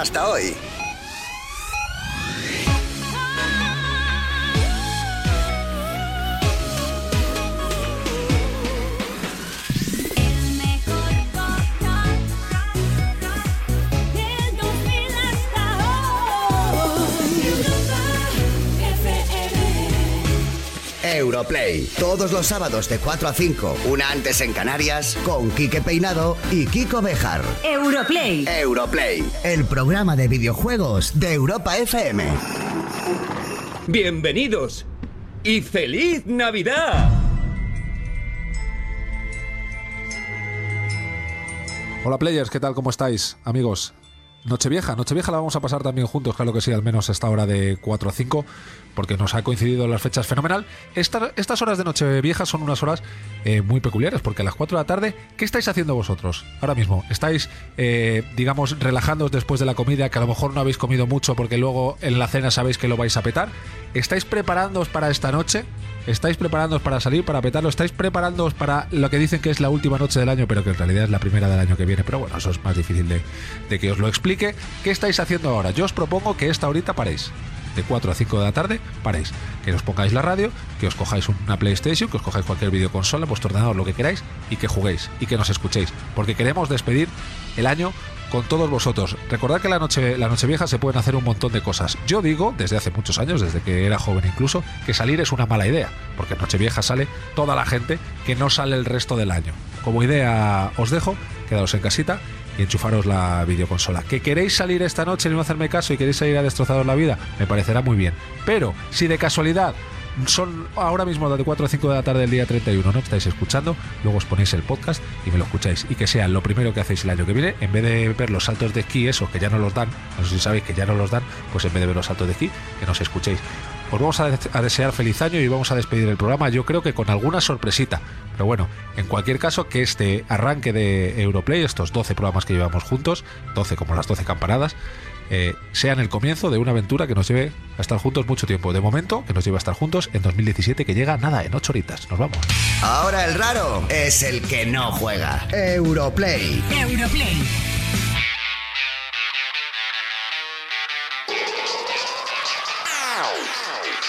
Hasta hoy. Europlay. Todos los sábados de 4 a 5, una antes en Canarias, con Quique Peinado y Kiko Bejar. Europlay. Europlay, el programa de videojuegos de Europa FM. Bienvenidos y feliz Navidad. Hola players, ¿qué tal? ¿Cómo estáis? Amigos, Nochevieja, Nochevieja la vamos a pasar también juntos, claro que sí, al menos esta hora de 4 a 5 porque nos ha coincidido las fechas fenomenal. estas horas de Nochevieja son unas horas eh, muy peculiares, porque a las 4 de la tarde, ¿qué estáis haciendo vosotros ahora mismo? ¿Estáis, eh, digamos, relajándoos después de la comida, que a lo mejor no habéis comido mucho porque luego en la cena sabéis que lo vais a petar? ¿Estáis preparándoos para esta noche? ¿Estáis preparándoos para salir, para petarlo? ¿Estáis preparándoos para lo que dicen que es la última noche del año, pero que en realidad es la primera del año que viene? Pero bueno, eso es más difícil de, que os lo explique. ¿Qué estáis haciendo ahora? Yo os propongo que esta horita paréis de 4 a 5 de la tarde, paréis. Que os pongáis la radio, que os cojáis una PlayStation, que os cojáis cualquier videoconsola, vuestro ordenador, lo que queráis, y que juguéis y que nos escuchéis. Porque queremos despedir el año con todos vosotros. Recordad que la noche, la noche vieja se pueden hacer un montón de cosas. Yo digo, desde hace muchos años, desde que era joven incluso, que salir es una mala idea, porque en Nochevieja sale toda la gente que no sale el resto del año. Como idea os dejo, quedaos en casita y enchufaros la videoconsola. ¿Que queréis salir esta noche y no hacerme caso y queréis salir a destrozaros la vida? Me parecerá muy bien. Pero si de casualidad son ahora mismo de 4 a 5 de la tarde del día 31, ¿no? Estáis escuchando, luego os ponéis el podcast y me lo escucháis. Y que sea lo primero que hacéis el año que viene, en vez de ver los saltos de esquí, esos que ya no los dan, no sé si sabéis que ya no los dan, pues en vez de ver los saltos de esquí, que nos escuchéis. Os vamos a, desear feliz año y vamos a despedir el programa, yo creo que con alguna sorpresita. Pero bueno, en cualquier caso, que este arranque de Europlay, estos 12 programas que llevamos juntos, 12 como las 12 campanadas, eh, sean el comienzo de una aventura que nos lleve a estar juntos mucho tiempo. De momento, que nos lleve a estar juntos en 2017, que llega nada, en 8 horitas. Nos vamos. Ahora el raro es el que no juega. Europlay. Europlay.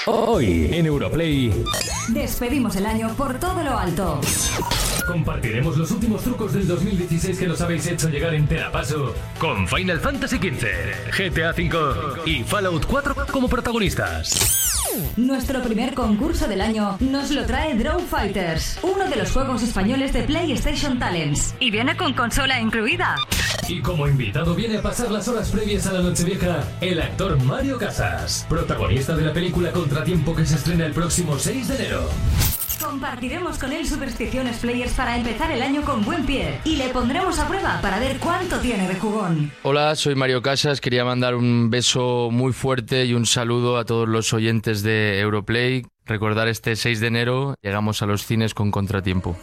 Hoy en Europlay. Despedimos el año por todo lo alto. Compartiremos los últimos trucos del 2016 que nos habéis hecho llegar en Terapaso con Final Fantasy XV, GTA V y Fallout 4 como protagonistas. Nuestro primer concurso del año nos lo trae Draw Fighters, uno de los juegos españoles de PlayStation Talents. Y viene con consola incluida. Y como invitado viene a pasar las horas previas a la Nochevieja, el actor Mario Casas, protagonista de la película Contratiempo que se estrena el próximo 6 de enero. Compartiremos con él supersticiones players para empezar el año con buen pie y le pondremos a prueba para ver cuánto tiene de jugón. Hola, soy Mario Casas. Quería mandar un beso muy fuerte y un saludo a todos los oyentes de Europlay. Recordar este 6 de enero llegamos a los cines con contratiempo.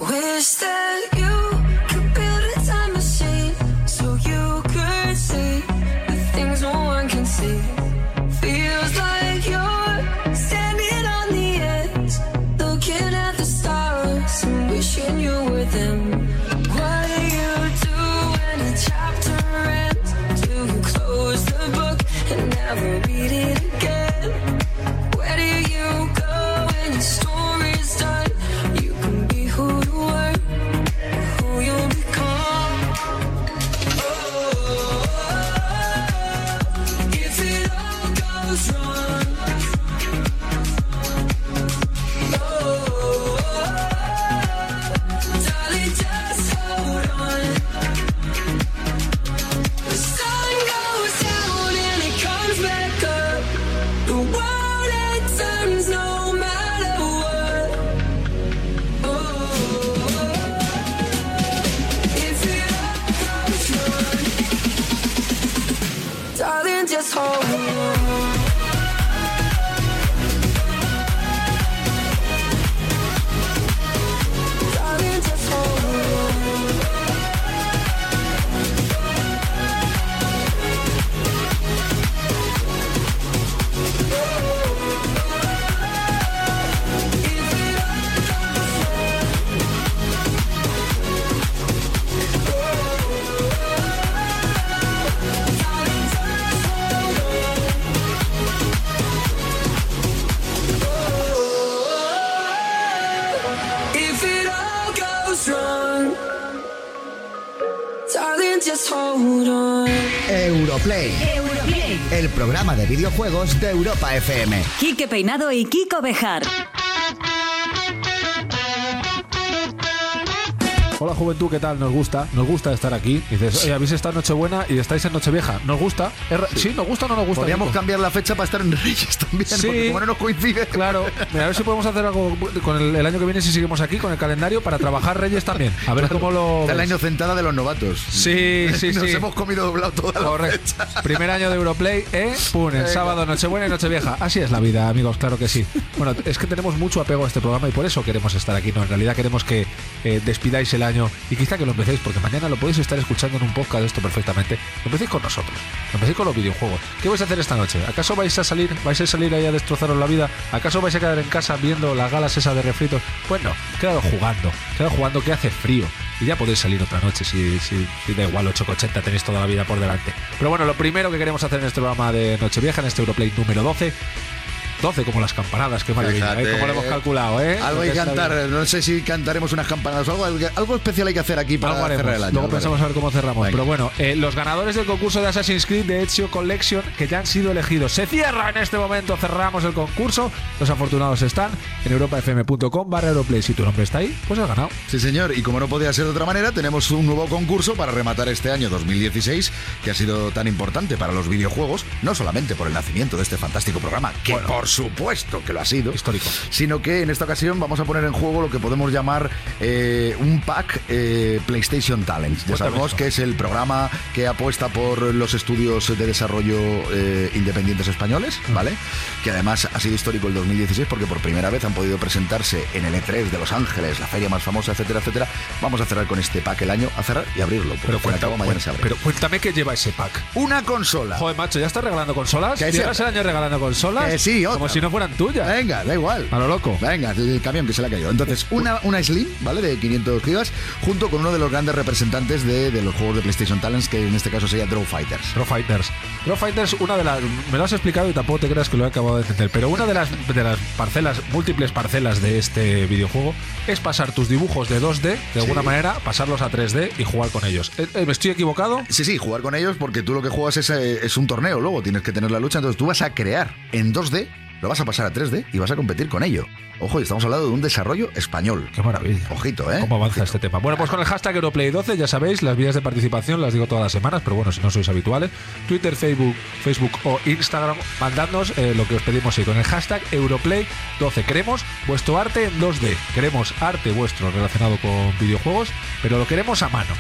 Videojuegos de Europa FM. Quique Peinado y Kiko Bejar. Juventud, ¿qué tal? Nos gusta, nos gusta estar aquí. Y dices, oye, habéis estado en Nochebuena y estáis en Nochevieja. ¿Nos gusta? ¿Es ra- sí. ¿nos gusta o no nos gusta? Podríamos cambiar la fecha para estar en Reyes también, Sí. porque como no nos coincide. Claro, Mira, a ver si podemos hacer algo con el, el año que viene si seguimos aquí con el calendario para trabajar Reyes también. A ver cómo lo. Está la inocentada de los novatos. Sí, sí, Nos sí. hemos comido doblado toda la fecha. Primer año de Europlay, ¿eh? Pum, el sábado, Nochebuena y Nochevieja. Así es la vida, amigos, claro que sí. Bueno, es que tenemos mucho apego a este programa y por eso queremos estar aquí. No, en realidad queremos que eh, despidáis el año y quizá que lo empecéis, porque mañana lo podéis estar escuchando en un podcast de esto perfectamente. Lo empecéis con nosotros, lo empecéis con los videojuegos. ¿Qué vais a hacer esta noche? ¿Acaso vais a salir, vais a salir ahí a destrozaros la vida? ¿Acaso vais a quedar en casa viendo las galas esas de refritos? Pues no, quedaros jugando, quedaros jugando que hace frío. Y ya podéis salir otra noche si, si, si da igual 8,80 tenéis toda la vida por delante. Pero bueno, lo primero que queremos hacer en este programa de Nochevieja, en este Europlay número 12, 12 como las campanadas, qué maravilla. ¿eh? Como lo hemos calculado, ¿eh? Algo hay que cantar, no sé si cantaremos unas campanadas o algo, algo especial hay que hacer aquí para cerrar el año. Luego pensamos a ver cómo cerramos. Venga. Pero bueno, eh, los ganadores del concurso de Assassin's Creed de Ezio Collection que ya han sido elegidos. Se cierra en este momento, cerramos el concurso. Los afortunados están en europafm.com barra Europlay. Si tu nombre está ahí, pues has ganado. Sí, señor, y como no podía ser de otra manera, tenemos un nuevo concurso para rematar este año 2016, que ha sido tan importante para los videojuegos, no solamente por el nacimiento de este fantástico programa, que Bueno. por supuesto que lo ha sido, Histórico. sino que en esta ocasión vamos a poner en juego lo que podemos llamar eh, un pack eh, PlayStation Talents. Ya Cuéntame sabemos que es el programa que apuesta por los estudios de desarrollo eh, independientes españoles, Mm. ¿vale? Que además ha sido histórico el 2016 porque por primera vez han podido presentarse en el E3 de Los Ángeles, la feria más famosa, etcétera, etcétera. Vamos a cerrar con este pack el año, a cerrar y abrirlo. Pero, cabo mañana se abre. pero cuéntame qué lleva ese pack. Una consola. Joder, macho, ¿ya estás regalando consolas? Que sí. ¿Llegas el año regalando consolas? Que sí, Como si no fueran tuyas. Venga, da igual. A lo loco. Venga, el camión que se le ha caído. Entonces, una, una Slim, ¿vale? De 500 gigas, junto con uno de los grandes representantes de, de los juegos de PlayStation Talents, que en este caso sería Draw Fighters. Draw Fighters. Draw Fighters, una de las. Me lo has explicado y tampoco te creas que lo he acabado de entender. Pero una de las, de las parcelas, múltiples parcelas de este videojuego es pasar tus dibujos de 2D, de alguna manera, pasarlos a 3D y jugar con ellos. Eh, eh, ¿Me estoy equivocado? Sí, sí, jugar con ellos porque tú lo que juegas es, eh, es un torneo, luego tienes que tener la lucha, entonces tú vas a crear en 2D, lo vas a pasar a 3D y vas a competir con ello. Ojo, y estamos hablando de un desarrollo español. Qué maravilla. Ojito, ¿eh? ¿Cómo avanza este tema? Bueno, pues con el hashtag Europlay12, ya sabéis, las vías de participación las digo todas las semanas, pero bueno, si no sois habituales, Twitter, Facebook, Facebook o Instagram, mandadnos eh, lo que os pedimos ahí con el hashtag Europlay12. Queremos vuestro arte en 2D, queremos arte vuestro relacionado con videojuegos, pero lo queremos a mano.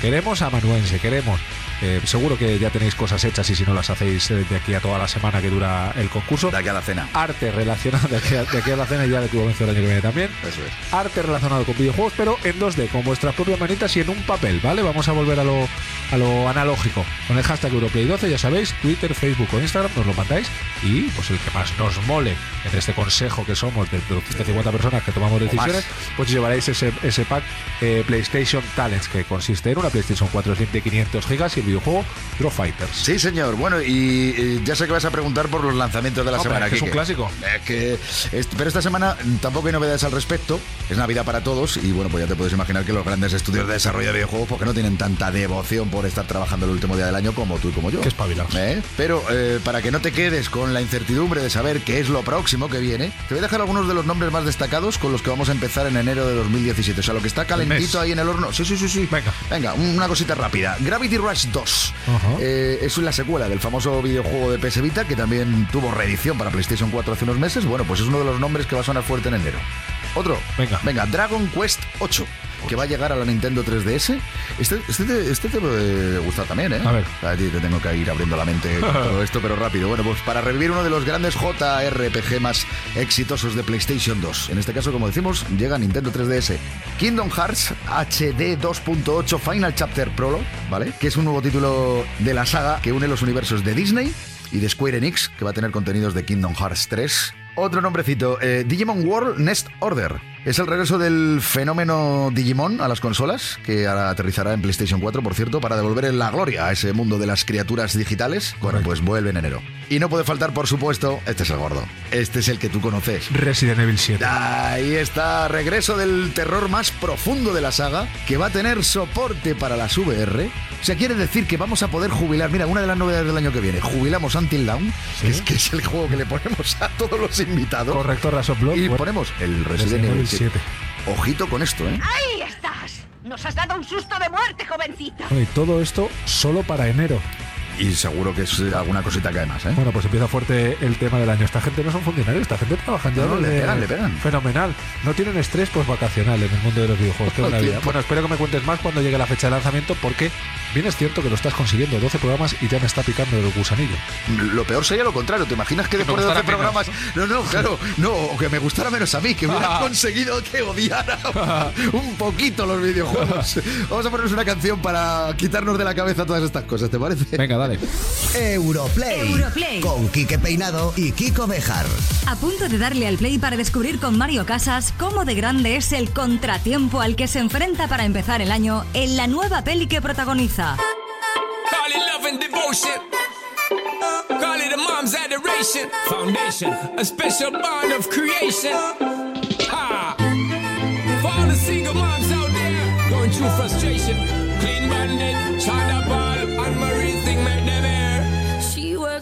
Queremos amanuense, queremos. Eh, seguro que ya tenéis cosas hechas y si no las hacéis eh, de aquí a toda la semana que dura el concurso. De aquí a la cena. Arte relacionado de aquí a, de aquí a la cena y ya de tu comienzo el año que viene también Eso es. arte relacionado con videojuegos, pero en 2D, con vuestras propias manitas y en un papel, ¿vale? Vamos a volver a lo, a lo analógico. Con el hashtag Europlay12, ya sabéis, Twitter, Facebook o Instagram, nos lo mandáis. Y pues el que más nos mole en este consejo que somos de 250 personas que tomamos decisiones, pues llevaréis ese, ese pack eh, PlayStation Talents, que consiste en una PlayStation 4 Slim de 500 gigas y videojuego Draw Fighters. Sí, señor. Bueno, y ya sé que vas a preguntar por los lanzamientos de la Hombre, semana. que es un clásico. Que es- pero esta semana tampoco hay novedades al respecto. Es Navidad para todos y bueno, pues ya te puedes imaginar que los grandes estudios de desarrollo de videojuegos porque no tienen tanta devoción por estar trabajando el último día del año como tú y como yo. Qué espabilados. ¿Eh? Pero eh, para que no te quedes con la incertidumbre de saber qué es lo próximo que viene, te voy a dejar algunos de los nombres más destacados con los que vamos a empezar en enero de 2017. O sea, lo que está calentito ahí en el horno. Sí, sí, sí, sí. Venga. Venga, una cosita rápida. Gravity Rush 2. Ajá. Eh, es la secuela del famoso videojuego de PS Vita que también tuvo reedición para PlayStation 4 hace unos meses. Bueno, pues es uno de los nombres que va a sonar fuerte en enero. Otro. Venga. Venga, Dragon Quest 8. Que va a llegar a la Nintendo 3DS. Este, este, te, este te puede gustar también, ¿eh? A ver. A ti te tengo que ir abriendo la mente con todo esto, pero rápido. Bueno, pues para revivir uno de los grandes JRPG más exitosos de PlayStation 2. En este caso, como decimos, llega a Nintendo 3DS. Kingdom Hearts HD 2.8 Final Chapter Prologue, ¿vale? Que es un nuevo título de la saga que une los universos de Disney y de Square Enix, que va a tener contenidos de Kingdom Hearts 3. Otro nombrecito, eh, Digimon World Next Order. Es el regreso del fenómeno Digimon a las consolas, que ahora aterrizará en PlayStation 4, por cierto, para devolver la gloria a ese mundo de las criaturas digitales. Bueno, pues vuelve en enero. Y no puede faltar, por supuesto, este es el gordo. Este es el que tú conoces. Resident Evil 7. Ahí está, regreso del terror más profundo de la saga, que va a tener soporte para las VR. O sea, quiere decir que vamos a poder jubilar. Mira, una de las novedades del año que viene, jubilamos Until Dawn, que, es, que es el juego que le ponemos a todos los invitados. Correcto, Rasoplot. Y ponemos el Resident Evil 7. Ojito con esto, ¿eh? ¡Ahí estás! Nos has dado un susto de muerte, jovencita. Y todo esto solo para enero. Y seguro que es alguna cosita que además, ¿eh? Bueno, pues empieza fuerte el tema del año. Esta gente no son funcionarios, esta gente trabajan ya. No, le pegan, le pegan. Fenomenal. No tienen estrés pues vacacional en el mundo de los videojuegos. Qué. Bueno, espero que me cuentes más cuando llegue la fecha de lanzamiento porque bien es cierto que lo estás consiguiendo. 12 programas y ya me está picando el gusanillo. Lo peor sería lo contrario. ¿Te imaginas que me después de 12 gustara programas... No, no, claro. No, o que me gustara menos a mí, que hubiera Ah. conseguido que odiara un poquito los videojuegos. Vamos a ponernos una canción para quitarnos de la cabeza todas estas cosas, ¿te parece? Venga, dale. Europlay. Europlay. Con Quique Peinado y Kiko Bejar. A punto de darle al play para descubrir con Mario Casas cómo de grande es el contratiempo al que se enfrenta para empezar el año en la nueva peli que protagoniza. Call it love and devotion. Call it a mom's adoration. Foundation, a special bond of creation. Ha! For all the single moms out there going through frustration. Clean bandit, China ball, and Marie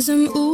thousand ooh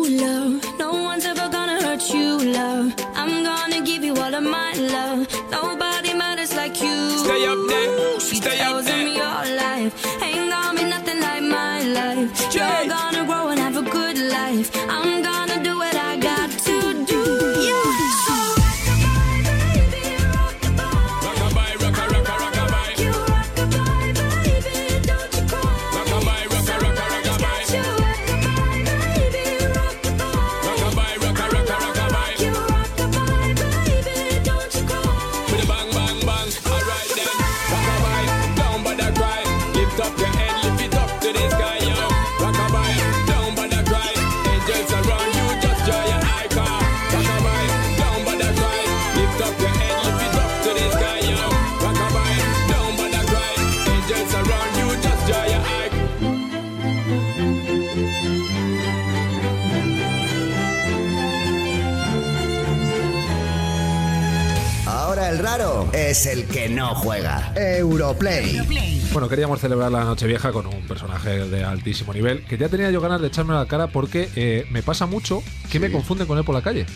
es el que no juega. Europlay. Bueno, queríamos celebrar la Nochevieja con un personaje de altísimo nivel que ya tenía yo ganas de echarme a la cara porque eh, me pasa mucho que me confunden con él por la calle.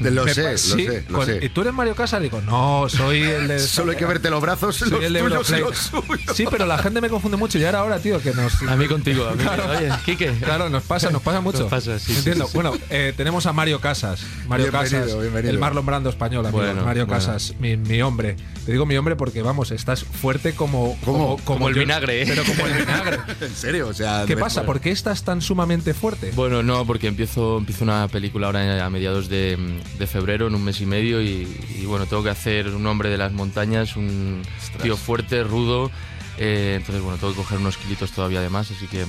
Lo Me sé, lo sí, sé, lo con- sé. ¿Y tú eres Mario Casas? Digo, no, soy el de... Solo hay que verte los brazos, soy los el de tuyos y Europlay. los suyos. Sí, pero la gente me confunde mucho y ahora ahora, tío, que nos... A mí contigo, a mí. Claro. Oye, Quique. Claro, nos pasa, nos pasa mucho. Nos pasa, sí, Entiendo. sí. Bueno, eh, tenemos a Mario Casas. Mario Bienvenido, Casas, bienvenido. el Marlon Brando español. Bueno, Mario bueno. Casas, mi, mi hombre. Te digo mi hombre porque, vamos, estás fuerte como... ¿Cómo? Como el yo- vinagre, ¿eh? Pero como el vinagre. En serio, o sea... ¿Qué me- pasa? ¿Por qué estás tan sumamente fuerte? Bueno, no, porque empiezo, empiezo una película ahora a mediados de, de febrero, en un mes y medio, y, y bueno, tengo que hacer un hombre de las montañas, un tío fuerte, rudo. eh, entonces, bueno, tengo que coger unos kilitos todavía de más, así que,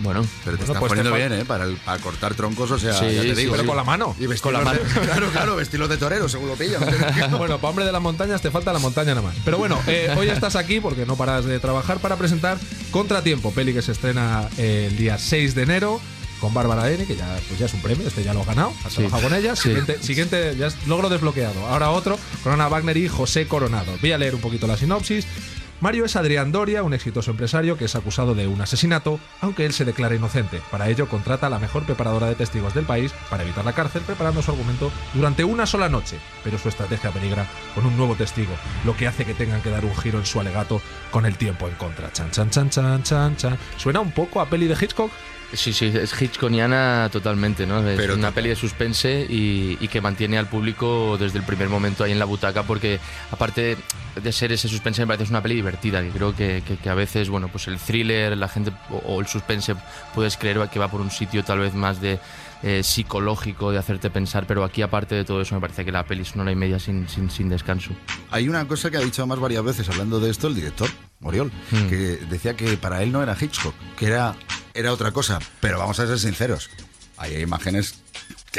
bueno. Pero te Bueno, están pues poniendo bien, ¿eh? Para, el- para cortar troncos, o sea, Sí, ya te sí, digo. Pero sí. con la mano. Y Con la mano. de- claro, claro, vestidos de torero, según lo pillan. Bueno, para hombre de las montañas te falta la montaña nada más. Pero bueno, eh, hoy estás aquí porque no paras de trabajar para presentar Contratiempo, peli que se estrena eh, el día 6 de enero con Bárbara N, que ya, pues ya es un premio, este ya lo ha ganado, has Sí. trabajado con ella. Sí. Siguiente, siguiente, ya es logro desbloqueado. Ahora otro, con Ana Wagner y José Coronado. Voy a leer un poquito la sinopsis. Mario es Adrián Doria, un exitoso empresario que es acusado de un asesinato, aunque él se declara inocente. Para ello contrata a la mejor preparadora de testigos del país para evitar la cárcel, preparando su argumento durante una sola noche. Pero su estrategia peligra con un nuevo testigo, lo que hace que tengan que dar un giro en su alegato con el tiempo en contra. Chan, chan, chan, chan, chan, chan. ¿Suena un poco a peli de Hitchcock? Sí, sí, es Hitchcockiana totalmente, ¿no? Es Pero una total. peli de suspense y, y que mantiene al público desde el primer momento ahí en la butaca porque aparte de ser ese suspense me parece que es una peli divertida, que creo que, que- que a veces, bueno, pues el thriller, la gente o, o el suspense puedes creer que va por un sitio tal vez más de eh, psicológico, de hacerte pensar, pero aquí aparte de todo eso me parece que la peli es una hora y media sin, sin, sin descanso. Hay una cosa que ha dicho más varias veces hablando de esto el director, Moriol, Hmm. que decía que para él no era Hitchcock, que era, era otra cosa. Pero vamos a ser sinceros, hay imágenes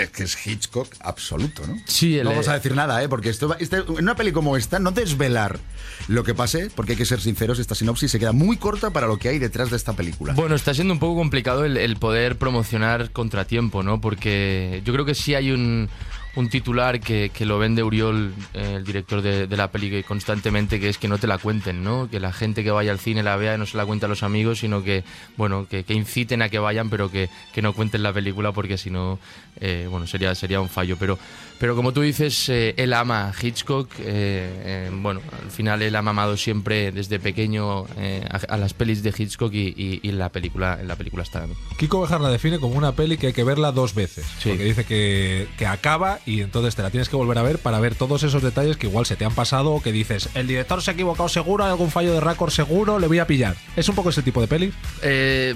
que, que es Hitchcock absoluto, ¿no? Sí, el- no vamos a decir nada, ¿eh? Porque esto, este- en una peli como esta, no desvelar lo que pase, porque hay que ser sinceros, esta sinopsis se queda muy corta para lo que hay detrás de esta película. Bueno, está siendo un poco complicado el, el poder promocionar contratiempo, ¿no? Porque yo creo que sí hay un, un titular que, que lo vende Uriol, eh, el director de, de la peli, constantemente, que es que no te la cuenten, ¿no? Que la gente que vaya al cine la vea y no se la cuente a los amigos, sino que, bueno, que, que inciten a que vayan, pero que, que no cuenten la película porque si no, eh, bueno, sería, sería un fallo. Pero, pero como tú dices, eh, él ama a Hitchcock, eh, eh, bueno, al final él ha mamado siempre desde pequeño a, a las pelis de Hitchcock y, y- la película, en la película está. ¿no? Kiko Bejar la define como una peli que hay que verla dos veces. Sí. Porque dice que, que acaba y entonces te la tienes que volver a ver para ver todos esos detalles que igual se te han pasado o que dices, el director se ha equivocado seguro, hay algún fallo de récord seguro, le voy a pillar. Es un poco ese tipo de peli. Eh,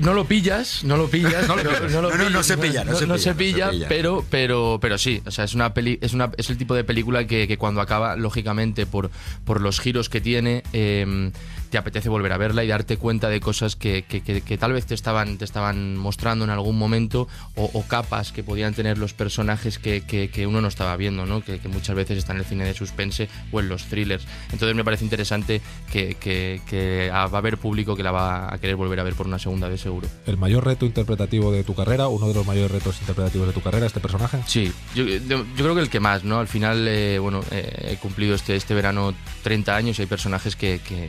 no lo pillas, no lo pillas, No lo pillas. lo No, no, no se pilla, no se pilla, no se pilla, pilla. pero, pero, pero sí, o sea, es una peli, es una, es el tipo de película que, que cuando acaba, lógicamente, por, por los giros que tiene, eh, te apetece volver a verla y darte cuenta de cosas que, que- que- que tal vez te estaban, te estaban mostrando en algún momento o, o capas que podían tener los personajes que, que- que uno no estaba viendo, ¿no? Que, que muchas veces están en el cine de suspense o en los thrillers. Entonces me parece interesante que, que- que va a haber público que la va a querer volver a ver por una segunda vez seguro. El mayor reto interpretativo de tu carrera, uno de los mayores retos interpretativos de tu carrera, este personaje. Sí, yo, yo- creo que el que más, ¿no? Al final, eh, bueno, eh, he cumplido este, este verano 30 años y hay personajes que, que-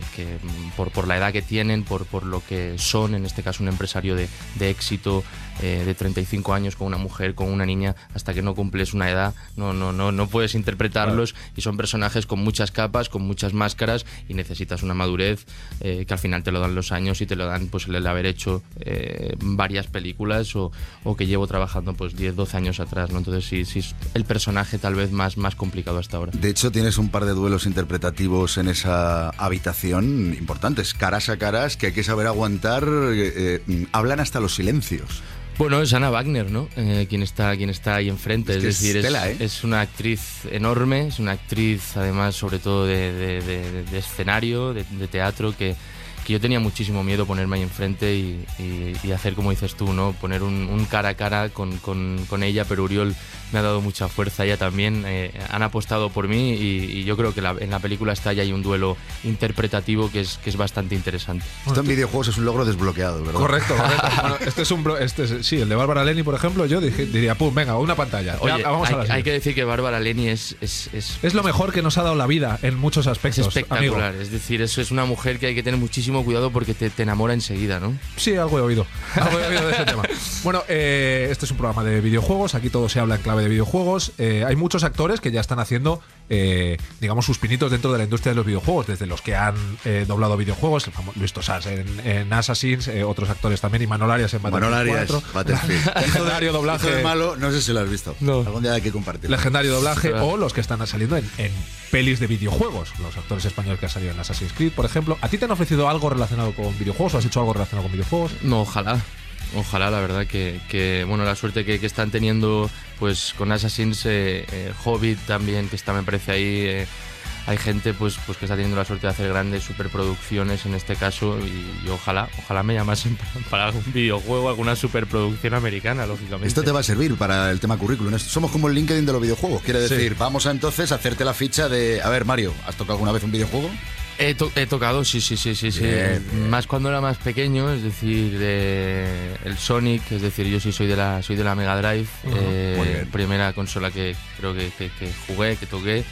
por, por la edad que tienen, por, por lo que son, en este caso un empresario de, de éxito eh, de 35 años con una mujer, con una niña, hasta que no cumples una edad, no, no, no, no puedes interpretarlos y son personajes con muchas capas, con muchas máscaras y necesitas una madurez eh, que al final te lo dan los años y te lo dan pues el haber hecho eh, varias películas o, o que llevo trabajando pues 10, 12 años atrás, ¿no? Entonces sí, sí es el personaje tal vez más, más complicado hasta ahora. De hecho, tienes un par de duelos interpretativos en esa habitación importantes, caras a caras, que hay que saber aguantar. hablan hasta los silencios. Bueno, es Ana Wagner, ¿no? Eh, quien, está, quien está ahí enfrente. Es Es, que es decir, es, tela, ¿eh? es una actriz enorme, es una actriz además sobre todo de, de- de- de escenario, de, de teatro, que, que yo tenía muchísimo miedo ponerme ahí enfrente y, y- y hacer como dices tú, ¿no? Poner un, un cara a cara con, con- con ella, pero Uriol me ha dado mucha fuerza, ella también. eh, han apostado por mí y, y yo creo que la- en la película está ya hay un duelo interpretativo que es, que es bastante interesante. Esto en videojuegos es un logro desbloqueado, ¿verdad? Correcto, correcto. Bueno, este es un. Este es- sí, el de Bárbara Leni, por ejemplo, yo dije- diría, pum, venga, una pantalla. Ya, a hay, la hay siguiente. que decir que Bárbara Leni es, es, es, Es lo mejor que nos ha dado la vida en muchos Es aspectos. espectacular, amigo. es decir, eso es una mujer que hay que tener muchísimo cuidado porque te, te enamora enseguida, ¿no? Sí, algo he oído. Algo he oído de ese tema. Bueno, eh, este es un programa de videojuegos. Aquí todo se habla en clave de videojuegos. Eh, hay muchos actores que ya están haciendo, eh, digamos, sus pinitos dentro de la industria de los videojuegos. Desde los que han eh, doblado videojuegos, el famoso Luis Tosas en, en Assassins, eh, otros actores también, y Manol Arias en Battlefield Arias, 4. Battlefield. Legendario doblaje. Hijo de malo, no sé si lo has visto. Algún día hay que compartirlo. Legendario doblaje o los que están saliendo en, en pelis de videojuegos. Los actores españoles que han salido en Assassin's Creed, por ejemplo. ¿A ti te han ofrecido algo relacionado con videojuegos o has hecho algo relacionado con videojuegos? No, ojalá. Ojalá, la verdad, que, que, bueno, la suerte que, que están teniendo pues con Assassin's, eh, eh, Hobbit también, que está, me parece ahí. eh, hay gente pues, pues que está teniendo la suerte de hacer grandes superproducciones en este caso y, y ojalá, ojalá me llamasen para, para algún videojuego, alguna superproducción americana, lógicamente. Esto te va a servir para el tema currículum. Somos como el LinkedIn de los videojuegos. Quiere Sí. decir, vamos a entonces hacerte la ficha de. A ver, Mario, ¿has tocado alguna vez un videojuego? He, to- he tocado, sí, sí, sí, sí, sí. Bien, bien. Más cuando era más pequeño, es decir, de el Sonic, es decir, yo sí soy de la, soy de la Mega Drive, eh, muy bien. primera consola que creo que, que- que jugué, que toqué.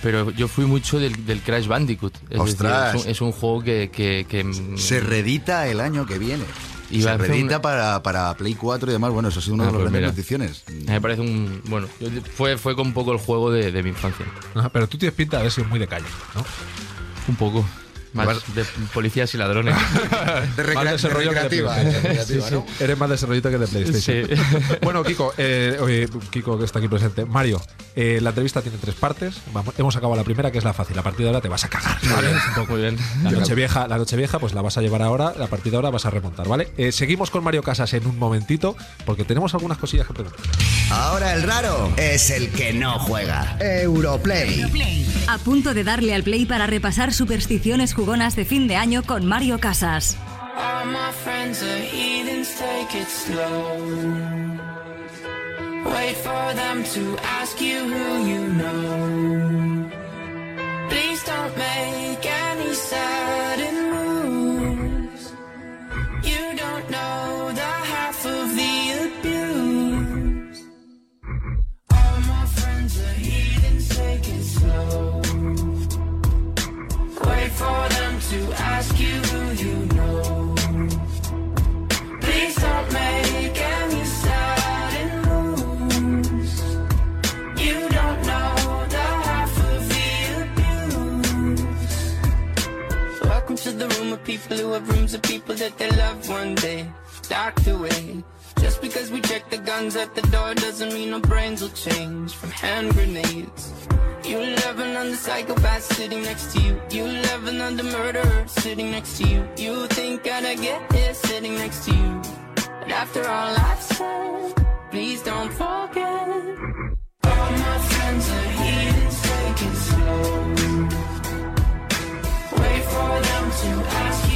pero yo fui mucho del, del Crash Bandicoot. Es, decir, Ostras. es, un, es un juego que... que- que, Se reedita el año que viene. Iba se a hacer reedita un- para, para Play 4 y demás. Bueno, eso ha sido una Ah, de las pues grandes noticiones. Me parece un... Bueno, fue, fue con un poco el juego de, de mi infancia. Ajá, Pero tú tienes pinta de haber sido muy de calle, ¿no? Un poco. Más de policías y ladrones. De, Más de que recreativa, recreativa, ¿no? Eres más de ese rollito que de PlayStation. Sí. bueno, Kiko, eh, oye, Kiko que está aquí presente. Mario, eh, la entrevista tiene tres partes. Vamos, hemos acabado la primera, que es la fácil. A partir de ahora te vas a cagar. ¿vale? Un poco muy bien. La noche vieja, la noche vieja, pues la vas a llevar ahora. A partir de ahora vas a remontar, ¿vale? Eh, seguimos con Mario Casas en un momentito, porque tenemos algunas cosillas que preguntar. Ahora el raro es el que no juega. Europlay. A punto de darle al play para repasar supersticiones de fin de año con Mario Casas. Please don't make any sudden for them to ask you who you know. Please don't make any sudden moves. You don't know the half of the abuse. Welcome to the room of people who have rooms of people that they love one day. Docked away. Just because we check the guns at the door doesn't mean our brains will change from hand grenades. You love another psychopath sitting next to you. You love another murderer sitting next to you. You think I'd get here sitting next to you. But after all I've said, please don't forget. All my friends are heathens, take it slow. Wait for them to ask you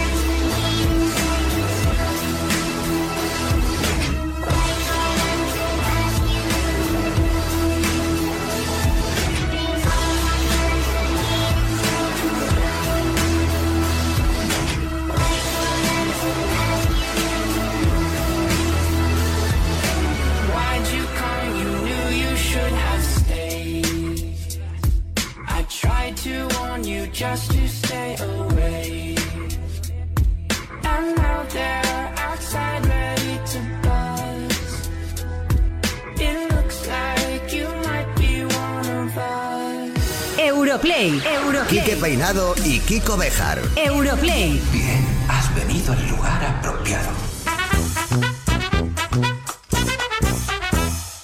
Y Kiko Bejar. Europlay. Bien,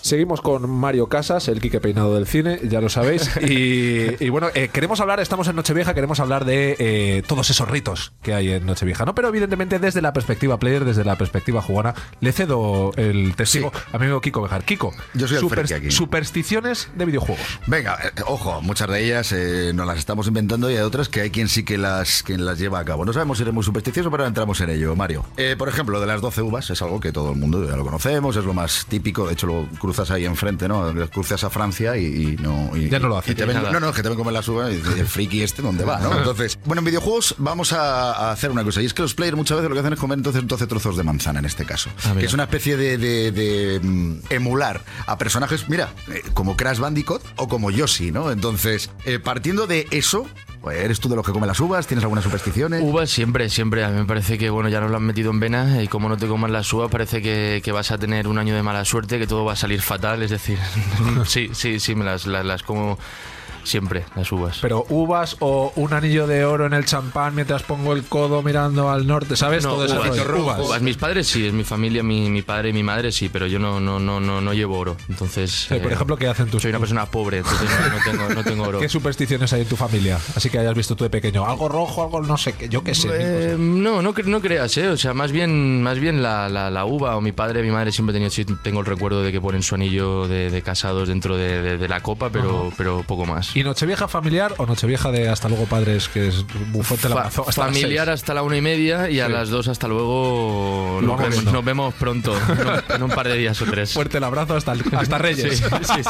Seguimos con Mario Casas, el Quique Peinado del cine, ya lo sabéis. Y, y bueno, eh, queremos hablar, estamos en Nochevieja, queremos hablar de eh, todos esos ritos que hay en Nochevieja, ¿no? Pero evidentemente desde la perspectiva player, desde la perspectiva jugona, le cedo el testigo a mi amigo Kiko Bejar. Kiko, Yo soy el super- aquí. supersticiones de videojuegos. Venga, eh, ojo, muchas de ellas eh, nos las estamos inventando y hay otras que hay quien sí que las, quien las lleva a cabo. No sabemos si eres muy supersticioso, pero entramos en ello, Mario. Eh, por ejemplo, de las 12 uvas es algo que todo el mundo ya lo conocemos, es lo más típico. De hecho, lo cruzas ahí enfrente, ¿no? Cruzas a Francia y, y no. y- Ya no lo hace, y te ven- no, no, que te ven comer las uvas y dices, el friki este, ¿dónde va? ¿no? Entonces, bueno, en videojuegos vamos a, a hacer una cosa. Y es que los players muchas veces lo que hacen es comer entonces 12 trozos de manzana en este caso. Ah, que es una especie de, de- de, mm, emular a personajes, mira, eh, como Crash Bandicoot o como Yoshi, ¿no? Entonces, eh, partiendo de eso, pues, ¿eres tú de los que come las uvas? ¿Tienes algunas supersticiones? Uvas siempre, siempre. A mí me parece que bueno, ya nos lo han metido en vena y como no te comas las uvas parece que, que vas a tener un año de mala suerte, que todo va a salir fatal. Es decir, sí, sí, sí, me las, las, las como Siempre, las uvas. Pero uvas o un anillo de oro en el champán mientras pongo el codo mirando al norte, ¿sabes? No, Todo uvas, rollo. uvas. Uvas. Mis padres sí, es mi familia, mi, mi padre y mi madre sí, pero yo no, no, no, no, no llevo oro. Entonces. Sí, por eh, ejemplo, ¿qué hacen tus Soy una persona pobre, entonces no, no tengo, no tengo oro. ¿Qué supersticiones hay en tu familia? Así que hayas visto tú de pequeño. Algo rojo, algo no sé qué, yo qué sé. Eh, no, no, no creas, ¿eh? O sea, más bien, más bien la, la, la uva o mi padre, mi madre siempre tenido, sí, tengo el recuerdo de que ponen su anillo de, de casados dentro de, de- de la copa, pero, pero poco más. ¿Y Nochevieja familiar o Nochevieja de hasta luego padres, que es Bufete la hasta familiar hasta la una y media y a las dos hasta luego nos vemos, viendo. nos vemos pronto, en, un par de días o tres. Fuerte el abrazo hasta, hasta Reyes. Sí, sí, sí.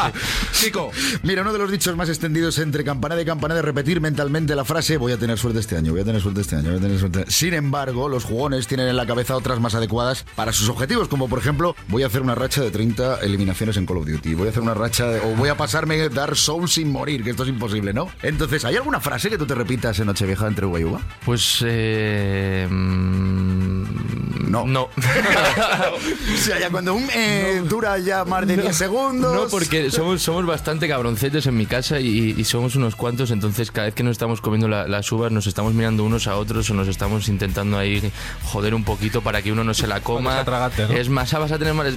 Chico, Mira, uno de los dichos más extendidos entre campanada y campanada es repetir mentalmente la frase voy a tener suerte este año, voy a tener suerte este año, voy a tener suerte. Sin embargo, los jugones tienen en la cabeza otras más adecuadas para sus objetivos, como por ejemplo, voy a hacer una racha de 30 eliminaciones en Call of Duty, voy a hacer una racha de- o voy a pasarme Dark Souls sin morir, que esto es imposible, ¿no? Entonces, ¿hay alguna frase que tú te repitas en Nochevieja entre uva y uva? Pues eh, mm, No. no. o sea, ya cuando un eh, dura ya más de 10 segundos. No, porque somos, somos bastante cabroncetes en mi casa y, y somos unos cuantos, entonces cada vez que nos estamos comiendo la- las uvas nos estamos mirando unos a otros o nos estamos intentando ahí joder un poquito para que uno no se la coma. Es más, ah, vas a tener mal-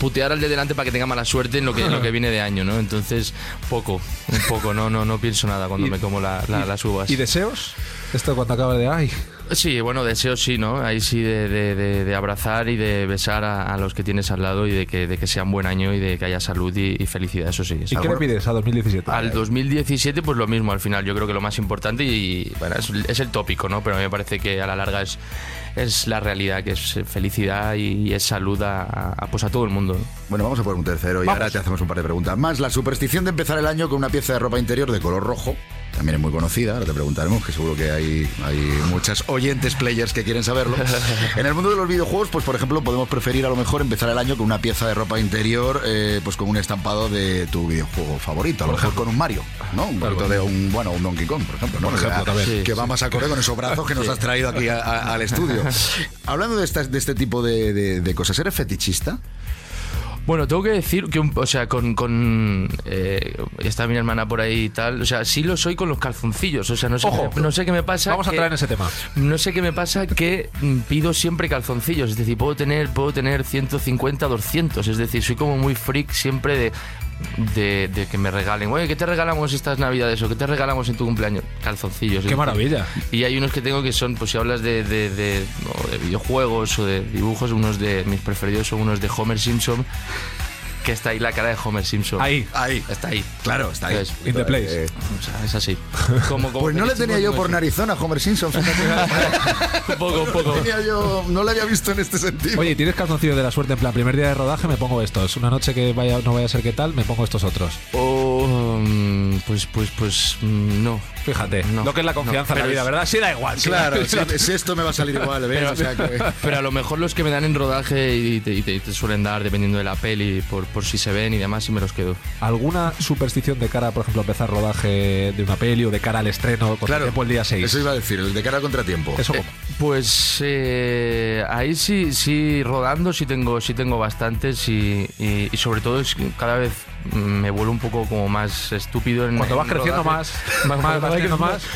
putear al de delante para que tenga mala suerte en lo que, en lo que viene de año, ¿no? Entonces, poco, un poco, no, no, no pienso nada cuando me como la- la- las uvas. ¿y deseos? Esto cuando acaba de ay. Sí, bueno, deseo sí, ¿no? Ahí sí de, de- de- de abrazar y de besar a, a los que tienes al lado y de que, de que sea un buen año y de que haya salud y, y felicidad, eso sí. ¿Y eso. qué le pides a 2017? Al 2017, pues lo mismo al final. Yo creo que lo más importante y, bueno, es, es el tópico, ¿no? Pero a mí me parece que a la larga es, es la realidad, que es felicidad y, es salud a, a- pues a todo el mundo. ¿no? Bueno, vamos a por un tercero y Vamos. ahora te hacemos un par de preguntas más. La superstición de empezar el año con una pieza de ropa interior de color rojo también es muy conocida. Ahora te preguntaremos, que seguro que hay, hay muchas oyentes players que quieren saberlo. En el mundo de los videojuegos, pues por ejemplo, podemos preferir a lo mejor empezar el año con una pieza de ropa interior, eh, pues con un estampado de tu videojuego favorito. A lo mejor con un Mario, ¿no? Un poquito de un, bueno, un Donkey Kong, por ejemplo. ¿no? Por ejemplo, O sea. Sí, que sí. va más acorde con esos brazos que nos has traído aquí a- a- al estudio. Hablando de, estas- de este tipo de, de- de cosas, ¿eres fetichista? Bueno, tengo que decir que, un- o sea, con. con eh, está mi hermana por ahí y tal. O sea, sí lo soy con los calzoncillos. O sea, no sé, Ojo. qué, no sé qué me pasa. Vamos a entrar en ese tema. No sé qué me pasa que pido siempre calzoncillos. Es decir, puedo tener, puedo tener 150, 200. Es decir, soy como muy freak siempre de, de, de que me regalen. Oye, ¿qué te regalamos estas navidades o qué te regalamos en tu cumpleaños? Calzoncillos. Qué maravilla. Y hay unos que tengo que son, pues si hablas de, de, de videojuegos o de dibujos, unos de mis preferidos son unos de Homer Simpson. Que está ahí la cara de Homer Simpson. Ahí. Ahí. Está ahí. Claro, está ahí. Entonces, In the place. Eh, o sea, es así. Como, como Pues no le tenía yo por es- narizona a Homer Simpson. Un poco, un poco. No, tenía yo, no le había visto en este sentido. Oye, ¿tienes calzoncillo de la suerte? En plan, primer día de rodaje me pongo estos. Una noche que vaya, no vaya a ser que tal, me pongo estos otros. Oh, pues, pues, pues, mm, no. Fíjate, No, lo que es la confianza no, en la vida, es- ¿verdad? Sí da igual. sí claro, da- si, si esto me va a salir igual, ¿ves? Pero, O sea que- pero a lo mejor los que me dan en rodaje y te, y te- y te suelen dar dependiendo de la peli, por, por si se ven y demás, y me los quedo. ¿Alguna superstición de cara, por ejemplo, a empezar rodaje de una peli o de cara al estreno con claro, tiempo el día 6? Eso iba a decir, el de cara al contratiempo. Eso Eh. Pues eh, ahí sí, sí, rodando sí tengo, sí tengo bastantes y, y- y sobre todo es que cada vez me vuelvo un poco como más estúpido en Cuando vas en creciendo rodaje. más, más,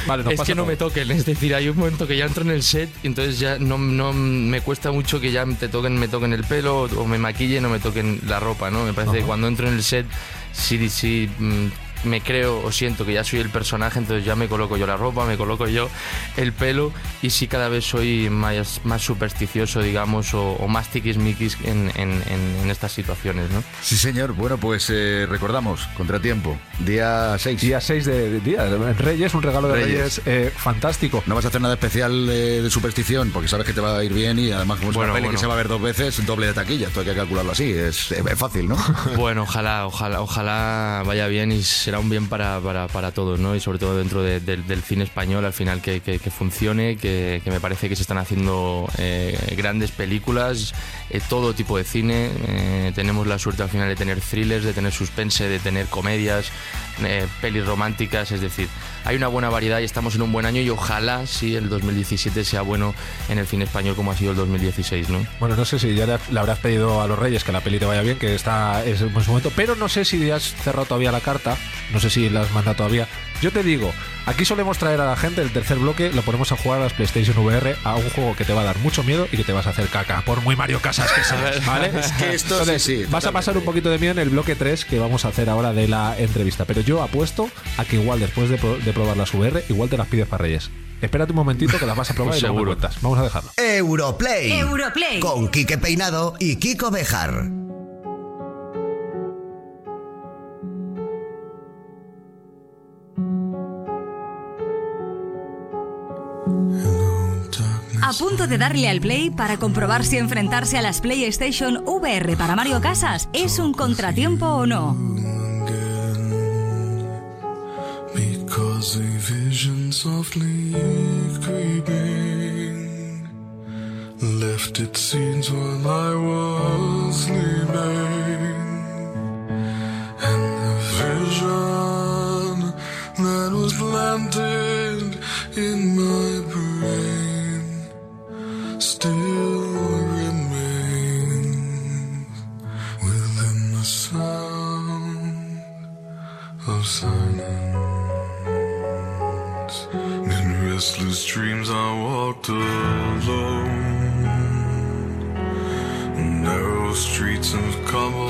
vale, nos es pasa que no todo. me toquen, es decir, hay un momento que ya entro en el set y entonces ya no, no me cuesta mucho que ya te toquen, me toquen el pelo o me maquillen o me toquen la ropa, ¿no? Me parece que cuando entro en el set sí, sí mm, me creo o siento que ya soy el personaje, entonces ya me coloco yo la ropa, me coloco yo el pelo y sí cada vez soy más, más supersticioso, digamos, o, o más tiquismiquis en, en, en, en estas situaciones, ¿no? Sí, señor. Bueno, pues eh, recordamos, contratiempo, día 6. Día 6 de, de día, Reyes, un regalo de Reyes. Reyes, eh, fantástico. No vas a hacer nada especial eh, de superstición porque sabes que te va a ir bien y además como es Bueno, una peli bueno. que se va a ver dos veces, doble de taquilla. Esto hay que calcularlo así. Es, es fácil, ¿no? Bueno, ojalá, ojalá, ojalá vaya bien y será un bien para, para, para todos, ¿no? Y sobre todo dentro de- del- cine español, al final que, que- funcione, que, que me parece que se están haciendo eh, grandes películas, eh, todo tipo de cine. eh, tenemos la suerte al final de tener thrillers, de tener suspense, de tener comedias, pelis románticas, es decir, hay una buena variedad y estamos en un buen año y ojalá sí el 2017 sea bueno en el cine español como ha sido el 2016, ¿no? Bueno, no sé si ya le, habrás pedido a los Reyes que la peli te vaya bien, que está es en buen momento, pero no sé si has cerrado todavía la carta No sé si las manda todavía. Yo te digo, aquí solemos traer a la gente el tercer bloque, lo ponemos a jugar a las PlayStation VR, a un juego que te va a dar mucho miedo y que te vas a hacer caca, por muy Mario Casas que seas, ¿vale? Es que esto Entonces, sí, vas a pasar un poquito de miedo en el bloque 3 que vamos a hacer ahora de la entrevista. Pero yo apuesto a que igual después de, pro- de probar las VR, igual te las pides para Reyes. Espérate un momentito que las vas a probar y luego me Seguro. Vamos a dejarlo. Europlay. Europlay. Con Quique Peinado y Kiko Bejar. A punto de darle al play para comprobar si enfrentarse a las PlayStation VR para Mario Casas es un contratiempo o no. And vision that was alone. Narrow streets of cobblestone.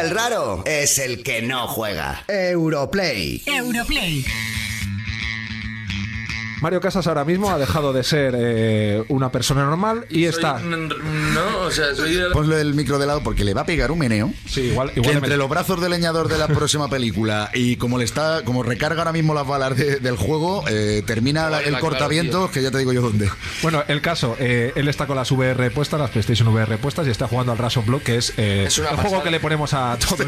El raro es el que no juega. Europlay. Europlay. Mario Casas ahora mismo ha dejado de ser eh, una persona normal y está. No, o sea, soy de... Ponle el micro de lado porque le va a pegar un meneo. Sí, igual, que igual entre me- los brazos del leñador de la próxima película y como le está, como recarga ahora mismo las balas de- del juego, eh, termina la- el claro, cortavientos, que ya te digo yo dónde. Bueno, el caso, eh, él está con las VR puestas, las PlayStation VR puestas y está jugando al Rush of Blood, que es, eh, el juego que le ponemos a todo,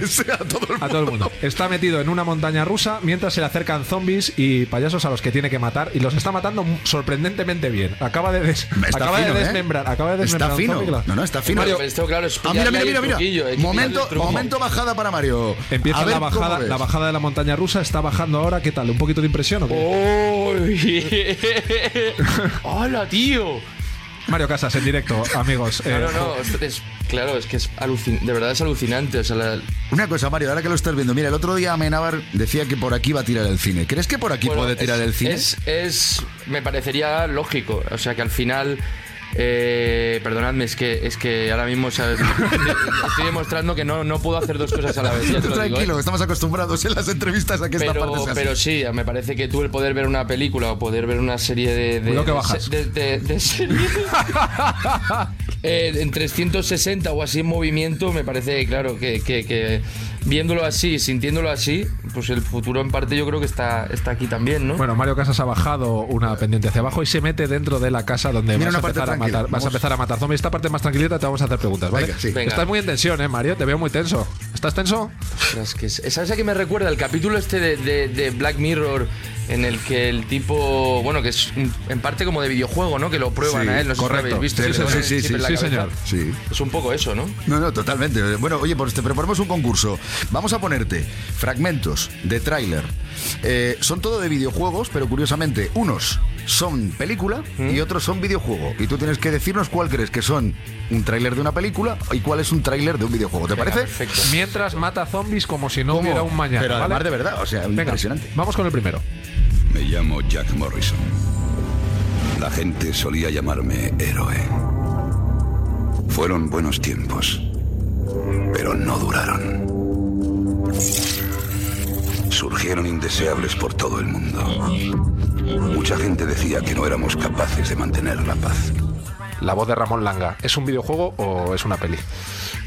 a todo el mundo. Está metido en una montaña rusa mientras se le acercan zombies y payasos a los que tiene que matar y los está matando sorprendentemente bien. Acaba de, des- Está acaba fino, de ¿eh? desmembrar, acaba de Está desmembrar un fino. zombie. No, no, está fino. Mario, esto, claro, es Ah, mira, mira, mira, mira. Momento, momento bajada para Mario. Empieza A ver la bajada, la bajada de la montaña rusa, está bajando ahora, ¿qué tal? ¿Un poquito de impresión o qué? ¡Hola, tío! Mario Casas en directo, amigos. No, eh, no, no, es- es- claro, es que es alucin de verdad es alucinante. O sea, la- Una cosa, Mario, ahora que lo estás viendo, mira, el otro día Amenábar decía que por aquí va a tirar el cine. ¿Crees que por aquí bueno, puede tirar es- el cine? Es, es- me parecería lógico. O sea, que al final. Eh, perdonadme, es que, es que ahora mismo ¿sabes? estoy demostrando que no, no puedo hacer dos cosas a la vez. lo digo, ¿eh? Tranquilo, estamos acostumbrados en las entrevistas a que esta parte Pero, sea pero sí, me parece que tú el poder ver una película o poder ver una serie de. de Cuidado que bajas. De, de- de series, eh, en 360 o así en movimiento, me parece, claro, que, que- que viéndolo así, sintiéndolo así, pues el futuro en parte yo creo que está, está aquí también, ¿no? Bueno, Mario Casas ha bajado una pendiente hacia abajo y se mete dentro de la casa donde Mira vas a, empezar a, matar, vas a empezar a matar zombies. Esta parte más tranquilita te vamos a hacer preguntas, ¿vale? Venga, sí. Venga. Estás muy en tensión, ¿eh, Mario? Te veo muy tenso. ¿Estás tenso? Ostras, que es- ¿Sabes a qué me recuerda? El capítulo este de, de- de Black Mirror en el que el tipo, bueno, que es en parte como de videojuego, ¿no? Que lo prueban Sí, a él, no sé si correcto. lo habéis visto. Sí, sí, sí, sí, sí, señor. Sí. Es un poco eso, ¿no? No, no, totalmente. Bueno, oye, pues te proponemos un concurso. Vamos a ponerte fragmentos de tráiler. Eh, son todo de videojuegos, pero curiosamente, unos son película y otros son videojuego. Y tú tienes que decirnos cuál crees que son un tráiler de una película y cuál es un tráiler de un videojuego. ¿Te parece? Perfecto. Mientras mata zombies como si no ¿Cómo? hubiera un mañana. Pero ¿vale? además de verdad, o sea, Venga, impresionante. Vamos con el primero. Me llamo Jack Morrison. La gente solía llamarme héroe. Fueron buenos tiempos, pero no duraron. Surgieron indeseables por todo el mundo. Mucha gente decía que no éramos capaces de mantener la paz. La voz de Ramón Langa. ¿Es un videojuego o es una peli?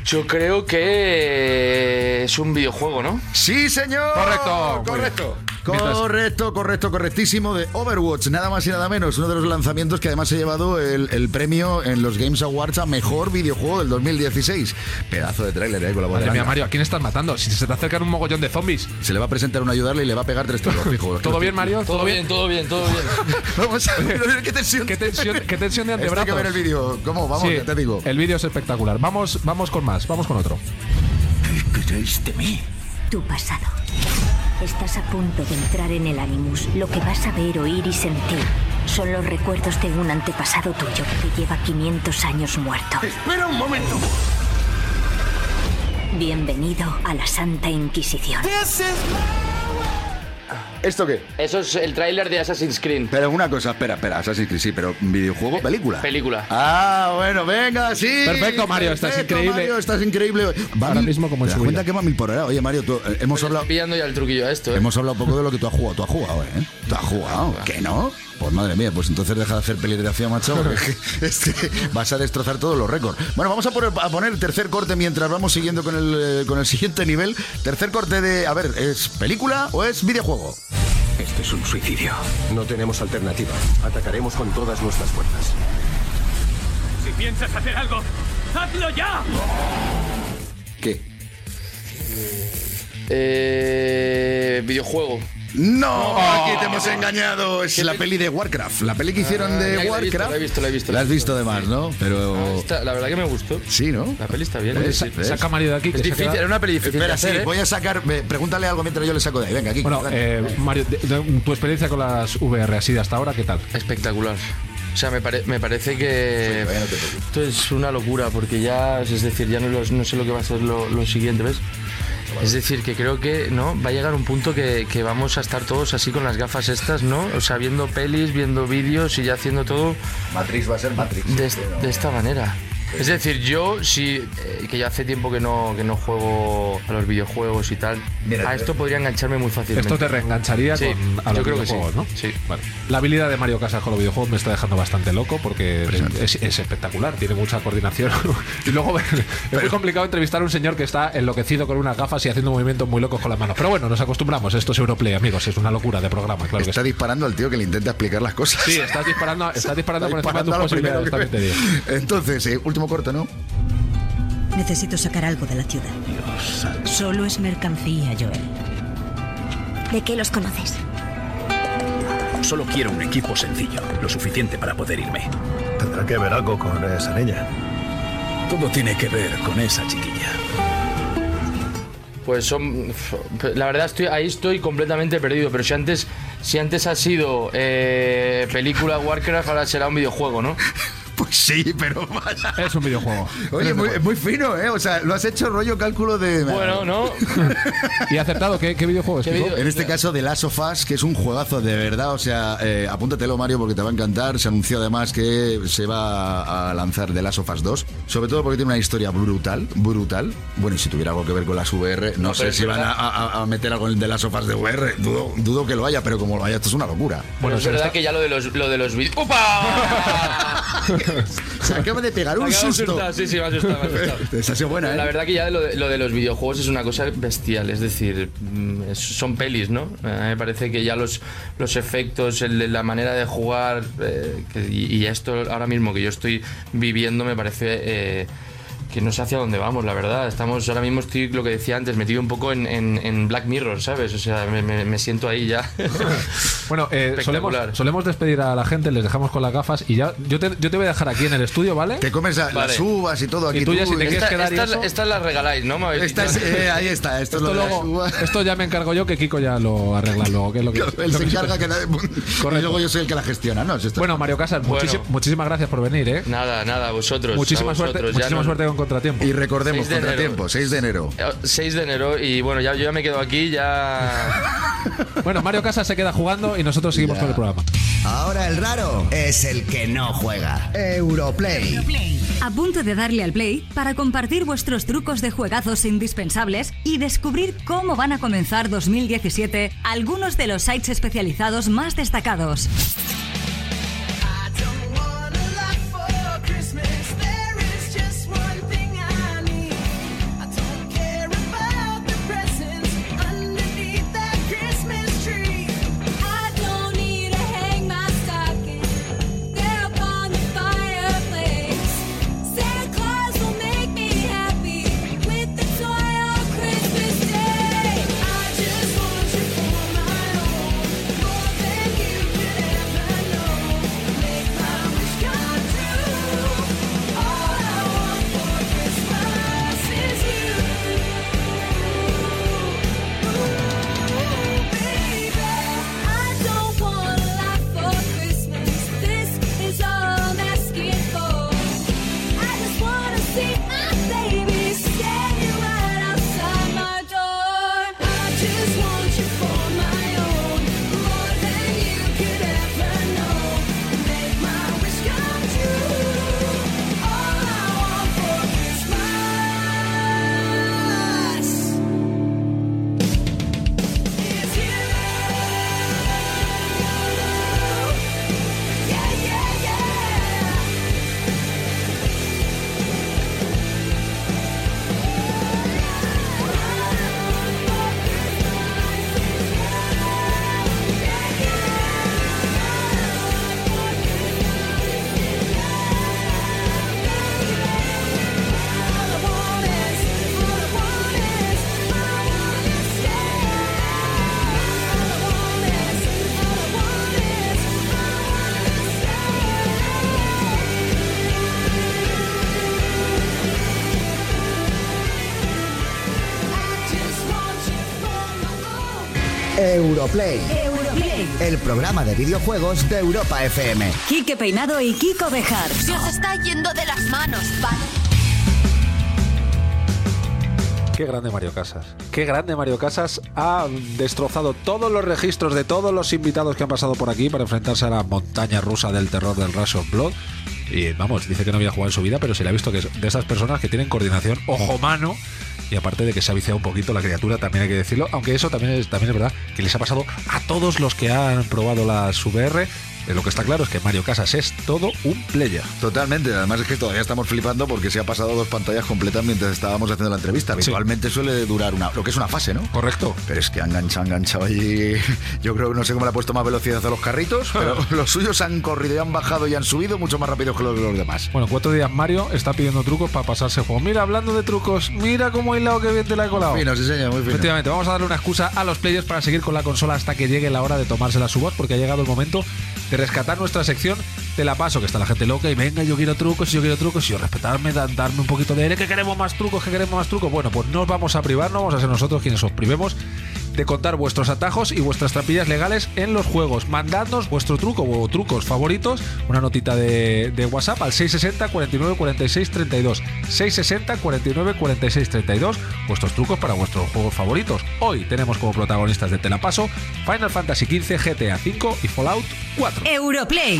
Yo creo que es un videojuego, ¿no? Sí, señor. Correcto, Correcto. Correcto, correcto, correctísimo de Overwatch, nada más y nada menos, uno de los lanzamientos que además ha llevado el, el premio en los Games Awards a mejor videojuego del 2016. Pedazo de tráiler eh, con la Madre mía. Mario, ¿a quién estás matando? Si se te acercan un mogollón de zombies. Se le va a presentar un ayudarle y le va a pegar tres tiros. fijo. ¿Todo bien, Mario? Todo bien, todo bien, todo bien. Vamos a ver, qué tensión. ¿Qué tensión, qué tensión de Esto hay que antebrazos? ver el vídeo. ¿Cómo? Vamos, Sí, ya te digo. El vídeo es espectacular. Vamos, vamos con más, vamos con otro. ¿Qué queréis de mí? Tu pasado. Estás a punto de entrar en el Animus. Lo que vas a ver, oír y sentir son los recuerdos de un antepasado tuyo que lleva 500 años muerto. Espera un momento. Bienvenido a la Santa Inquisición. ¿Esto qué? Eso es el tráiler de Assassin's Creed. Pero una cosa, espera, espera, Assassin's Creed, sí, pero videojuego, película. Película. Ah, bueno, venga, sí. Perfecto, Mario, estás Perfecto, increíble. Mario, estás increíble. Va Ahora mil- mismo como en ¿Te das su cuenta que va mil por hora? Oye, Mario, tú, eh, hemos hablado... pillando ya el truquillo a esto, ¿eh? Hemos hablado poco de lo que tú has jugado. ¿Tú has jugado, eh? ¿Tú has jugado? ¿Qué no? Pues madre mía, pues entonces deja de hacer peligrafía, macho. porque es que vas a destrozar todos los récords. Bueno, vamos a poner, a poner el tercer corte mientras vamos siguiendo con el, eh, con el siguiente nivel. Tercer corte de. A ver, ¿es película o es videojuego? Esto es un suicidio. No tenemos alternativa. Atacaremos con todas nuestras fuerzas. Si piensas hacer algo, ¡hazlo ya! ¿Qué? Eh, videojuego. ¡No! Aquí te hemos engañado. Es la peli de Warcraft. La peli que hicieron Ah, de he visto, Warcraft. la he visto, la he visto, La has visto además, ¿no? Pero. Está- la verdad que me gustó. Sí, ¿no? La peli está bien. ¿Ves? Saca Mario de aquí. Es difícil, era una peli difícil Espera, de sí, ¿eh? voy a sacar. Pregúntale algo mientras yo le saco de ahí. Venga, aquí. Bueno, eh, Mario, de- de- tu experiencia con las VR así de hasta ahora, ¿qué tal? Espectacular. O sea, me, pare- me parece que esto es una locura porque ya, es decir, ya no, no sé lo que va a ser lo, lo siguiente, ¿ves? Es decir, que creo que no va a llegar un punto que, que vamos a estar todos así con las gafas estas, ¿no? O sea, viendo pelis, viendo vídeos y ya haciendo todo Matrix va a ser Matrix. de esta manera. Es decir, yo sí, eh, que ya hace tiempo que no, que no juego a los videojuegos y tal, Mira, a esto podría engancharme muy fácilmente. Esto te reengancharía Sí, con, a los yo creo que videojuegos, sí. ¿no? Sí. Vale. La habilidad de Mario Casas con los videojuegos me está dejando bastante loco porque es, es espectacular, tiene mucha coordinación. y luego es muy complicado entrevistar a un señor que está enloquecido con unas gafas y haciendo movimientos muy locos con las manos. Pero bueno, nos acostumbramos, esto es Europlay, amigos, es una locura de programa, claro que Está sí. disparando al tío que le intenta explicar las cosas. Sí, estás disparando, estás disparando Está por encima de tus posibilidades. Entonces, eh, último corto, ¿no? Necesito sacar algo de la ciudad. Solo es mercancía, Joel. ¿De qué los conoces? Solo quiero un equipo sencillo, lo suficiente para poder irme. Tendrá que ver algo con esa niña. Todo tiene que ver con esa chiquilla. Pues son. La verdad, estoy, ahí estoy completamente perdido. Pero si antes, si antes ha sido eh, película Warcraft, ahora será un videojuego, ¿no? Pues sí, pero vaya. Es un videojuego. Oye, muy, muy fino, ¿eh? O sea, lo has hecho rollo cálculo de. Bueno, ¿no? ¿Y acertado qué, qué videojuego es? Kiko? En este caso, The Last of Us, que es un juegazo de verdad. O sea, eh, apúntatelo, Mario, porque te va a encantar. Se anunció además que se va a lanzar The Last of Us 2. Sobre todo porque tiene una historia brutal, brutal. Bueno, y si tuviera algo que ver con las VR, no, No, sé si van a, verdad. a- a meter algo en The Last of Us de VR. Dudo, dudo que lo haya, pero como lo haya, esto es una locura. Bueno, es verdad que ya lo de los, lo de los vídeos. ¡Upa! Se acaba de pegar un susto. asustar, Sí, sí, me ha asustado, me ha asustado. Esa ha sido buena, ¿eh? La verdad que ya lo de, lo de los videojuegos es una cosa bestial, es decir, mm, son pelis, ¿no? A mí me parece que ya los, los efectos, el- la manera de jugar eh, y, y esto ahora mismo que yo estoy viviendo me parece eh, que no sé hacia dónde vamos, la verdad. Estamos ahora mismo, estoy lo que decía antes, metido un poco en, en- en Black Mirror, ¿sabes? O sea, me, me- me siento ahí ya. Bueno, eh, solemos, solemos despedir a la gente, les dejamos con las gafas y ya yo te, yo te voy a dejar aquí en el estudio, ¿vale? Te comes la- Vale. las uvas y todo aquí. Y tú ya si te quieres Esta- quedar estas- estas las regaláis, ¿no? Esta es- eh, ahí está, esto, Esto, es lo luego- esto ya me encargo yo, que Kiko ya lo arregla luego. Que es lo que, Él lo se que- encarga que nadie- y luego yo soy el que la gestiona, ¿no? Si Bueno, Mario Casas, Bueno. muchísi- muchísimas gracias por venir, ¿eh? Nada, nada, vosotros. Muchísima a suerte, vosotros, ya muchísima no- suerte con Contratiempo. Y recordemos, 6 de enero. contratiempo, 6 de enero. Eh, 6 de enero y bueno, ya, yo ya me quedo aquí, ya... Bueno, Mario Casas se queda jugando y nosotros seguimos con el programa. Ahora el raro es el que no juega. Europlay. A punto de darle al play para compartir vuestros trucos de juegazos indispensables y descubrir cómo van a comenzar 2017 algunos de los sites especializados más destacados. Europlay. Europlay. El programa de videojuegos de Europa FM. Quique Peinado y Kiko Bejar. Se os está yendo de las manos, ¿vale? Qué grande Mario Casas. Qué grande Mario Casas. Ha destrozado todos los registros de todos los invitados que han pasado por aquí para enfrentarse a la montaña rusa del terror del Rush of Blood. Y vamos, dice que no había jugado en su vida, pero se le ha visto que es de esas personas que tienen coordinación ojo-mano. Y aparte de que se ha viciado un poquito la criatura, también hay que decirlo. Aunque eso también es, también es verdad que les ha pasado a todos los que han probado las VR. Eh, Lo que está claro es que Mario Casas es todo un player. Totalmente, además es que todavía estamos flipando porque se ha pasado dos pantallas completas mientras estábamos haciendo la entrevista. Habitualmente suele durar una, lo que es una fase, ¿no? Correcto. Pero es que han enganchado, enganchado allí. Yo creo que no sé cómo le ha puesto más velocidad a los carritos, pero los suyos han corrido y han bajado y han subido mucho más rápido que los de los demás. Bueno, cuatro días Mario está pidiendo trucos para pasarse el juego. Mira, hablando de trucos, mira cómo hilado que bien te la he colado. Muy fino, sí, señor, muy fino. Efectivamente, vamos a darle una excusa a los players para seguir con la consola hasta que llegue la hora de tomársela su voz, porque ha llegado el momento de rescatar nuestra sección. Te la paso, que está la gente loca y venga, yo quiero trucos, yo quiero trucos, y yo respetarme, da- darme un poquito de aire, que queremos más trucos, que queremos más trucos. Bueno, pues no os vamos a privar, no vamos a ser nosotros quienes os privemos de contar vuestros atajos y vuestras trampillas legales en los juegos. Mandadnos vuestro truco o trucos favoritos, una notita de, de WhatsApp al 660 49 46 32. 660 49 46 32, vuestros trucos para vuestros juegos favoritos. Hoy tenemos como protagonistas de Telapaso Final Fantasy XV, GTA V y Fallout 4. Europlay.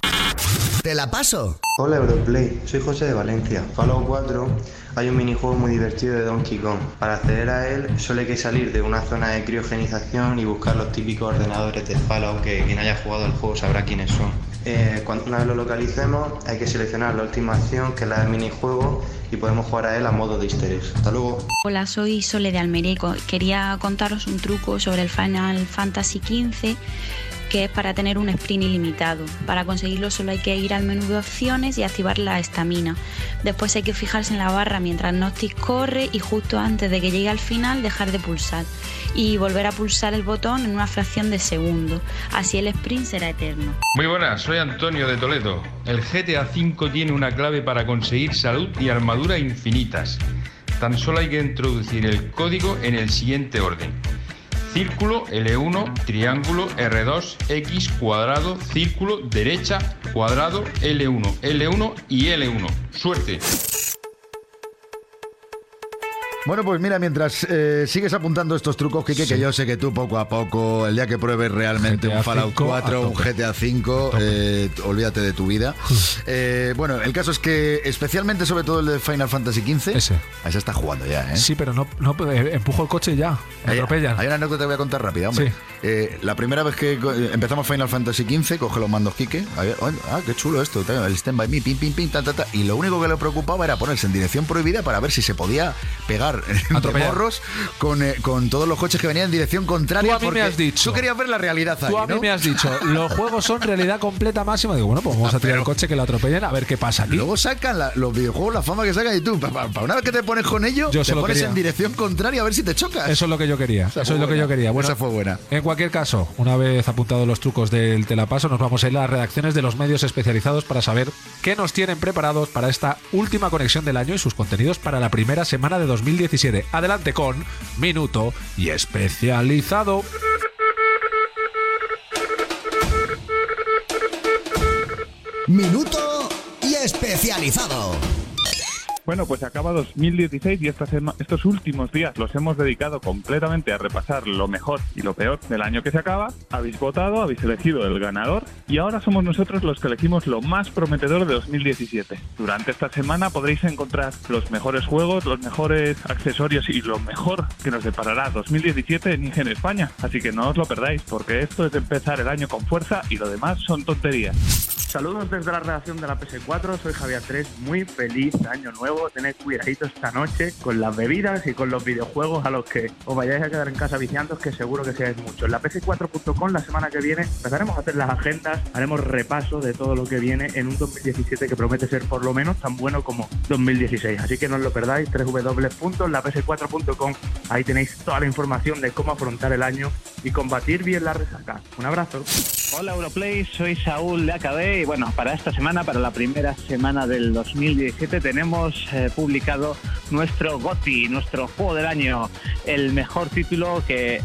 Te la paso. Hola Europlay, soy José de Valencia. Fallout 4 hay un minijuego muy divertido de Donkey Kong. Para acceder a él solo hay que salir de una zona de criogenización y buscar los típicos ordenadores de Fallout que quien haya jugado el juego sabrá quiénes son. Eh, cuando una vez lo localicemos hay que seleccionar la última acción que es la del minijuego y podemos jugar a él a modo de easter eggs. Hasta luego. Hola, soy Sole de Almería y co- quería contaros un truco sobre el Final Fantasy XV que es para tener un sprint ilimitado. Para conseguirlo solo hay que ir al menú de opciones y activar la estamina. Después hay que fijarse en la barra mientras Noctis corre y justo antes de que llegue al final dejar de pulsar y volver a pulsar el botón en una fracción de segundo. Así el sprint será eterno. Muy buenas, soy Antonio de Toledo. El GTA V tiene una clave para conseguir salud y armadura infinitas. Tan solo hay que introducir el código en el siguiente orden. Círculo L1, triángulo R2, X, cuadrado, círculo, derecha, cuadrado, L1, L1 y L1. Suerte. Bueno, pues mira, mientras eh, sigues apuntando estos trucos, Kike, que yo sé que tú poco a poco, el día que pruebes realmente GTA un Fallout 5 a 4, un. GTA 5, eh, olvídate de tu vida. Eh, bueno, el caso es que, especialmente sobre todo el de Final Fantasy XV, Ese. ese está jugando ya, ¿eh? Sí, pero no, no eh, empujo el coche y ya. Me Hay, atropellan. hay una anécdota que voy a contar rápida, hombre. Sí. Eh, la primera vez que eh, empezamos Final Fantasy XV, coge los mandos Kike. Ah, qué chulo esto. El stand by me, pim, pim, pim, ta, ta, ta. Y lo único que le preocupaba era ponerse en dirección prohibida para ver si se podía pegar Atropellar. morros con, eh, con todos los coches que venían en dirección contraria. Tú a mí me has dicho. Tú querías ver la realidad ahí, Tú a mí ¿no? me has dicho, los juegos son realidad completa máxima. Digo, bueno, pues vamos a tirar el coche que lo atropellen a ver qué pasa aquí. Luego sacan la- los videojuegos, la fama que sacan y tú, para una vez que te pones con ello, Yo te pones quería. en dirección contraria a ver si te chocas. Eso es lo que yo quería. Esa Eso es lo que yo quería. Bueno, Esa fue buena. En cualquier caso, una vez apuntados los trucos del telapaso, nos vamos a ir a las redacciones de los medios especializados para saber qué nos tienen preparados para esta última conexión del año y sus contenidos para la primera semana de 2017. Adelante con Minuto y Especializado. Minuto y especializado. Bueno, pues acaba 2016 y estos últimos días los hemos dedicado completamente a repasar lo mejor y lo peor del año que se acaba. Habéis votado, habéis elegido el ganador y ahora somos nosotros los que elegimos lo más prometedor de 2017. Durante esta semana podréis encontrar los mejores juegos, los mejores accesorios y lo mejor que nos deparará 2017 en IGN España. Así que no os lo perdáis porque esto es empezar el año con fuerza y lo demás son tonterías. Saludos desde la redacción de la PS4, soy Javier 3, muy feliz año nuevo, tened cuidadito esta noche con las bebidas y con los videojuegos a los que os vayáis a quedar en casa viciando, que seguro que seáis muchos. La PS4.com la semana que viene empezaremos a hacer las agendas, haremos repaso de todo lo que viene en un 2017 que promete ser por lo menos tan bueno como 2016, así que no os lo perdáis, www.laps4.com, ahí tenéis toda la información de cómo afrontar el año y combatir bien la resaca. Un abrazo. Hola Europlay, soy Saúl de AKB y bueno, para esta semana, para la primera semana del 2017 tenemos eh, publicado nuestro GOTY, nuestro juego del año, el mejor título que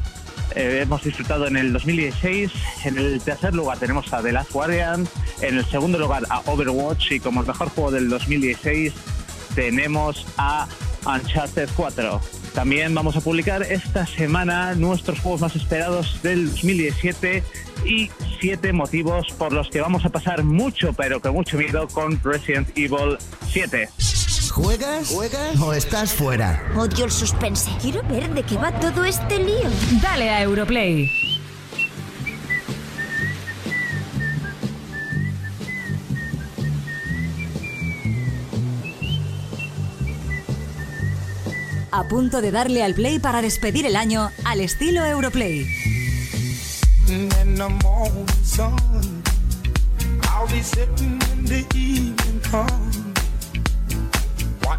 eh, hemos disfrutado en el 2016. En el tercer lugar tenemos a The Last Guardian, en el segundo lugar a Overwatch y como el mejor juego del 2016 tenemos a Uncharted 4. También vamos a publicar esta semana nuestros juegos más esperados del 2017 y siete motivos por los que vamos a pasar mucho, pero con mucho miedo con Resident Evil 7. ¿Juegas? ¿Juegas? ¿O estás fuera? Odio el suspense. Quiero ver de qué va todo este lío. Dale a Europlay. A punto de darle al play para despedir el año al estilo Europlay. I'll be sitting the evening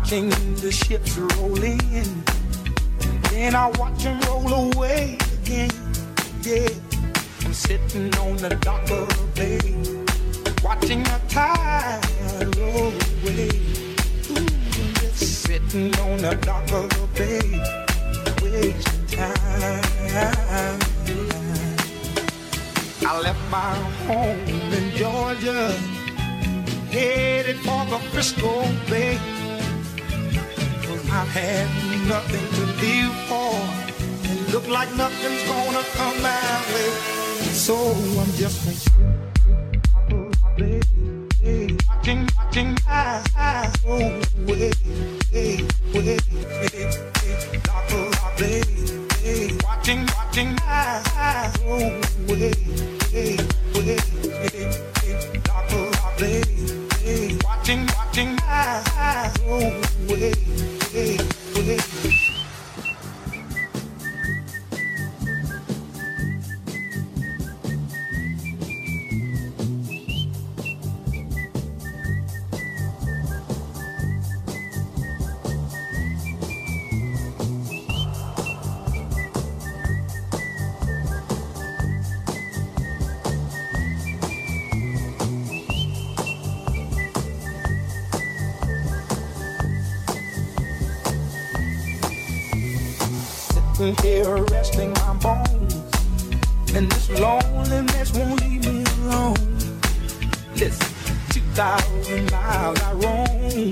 watching the ships roll in. Then I'll watch them roll away again. Yeah, I'm sitting on the dock of the bay, watching the tide roll away. Ooh, just sitting on the dock of the bay, wasting time. I left my home in Georgia, headed for the Frisco Bay. Cause I had nothing to live for, It looked like nothing's gonna come my way. So I'm just Sitting here resting my bones, and this loneliness won't leave me alone. Listen, 2,000 miles I roam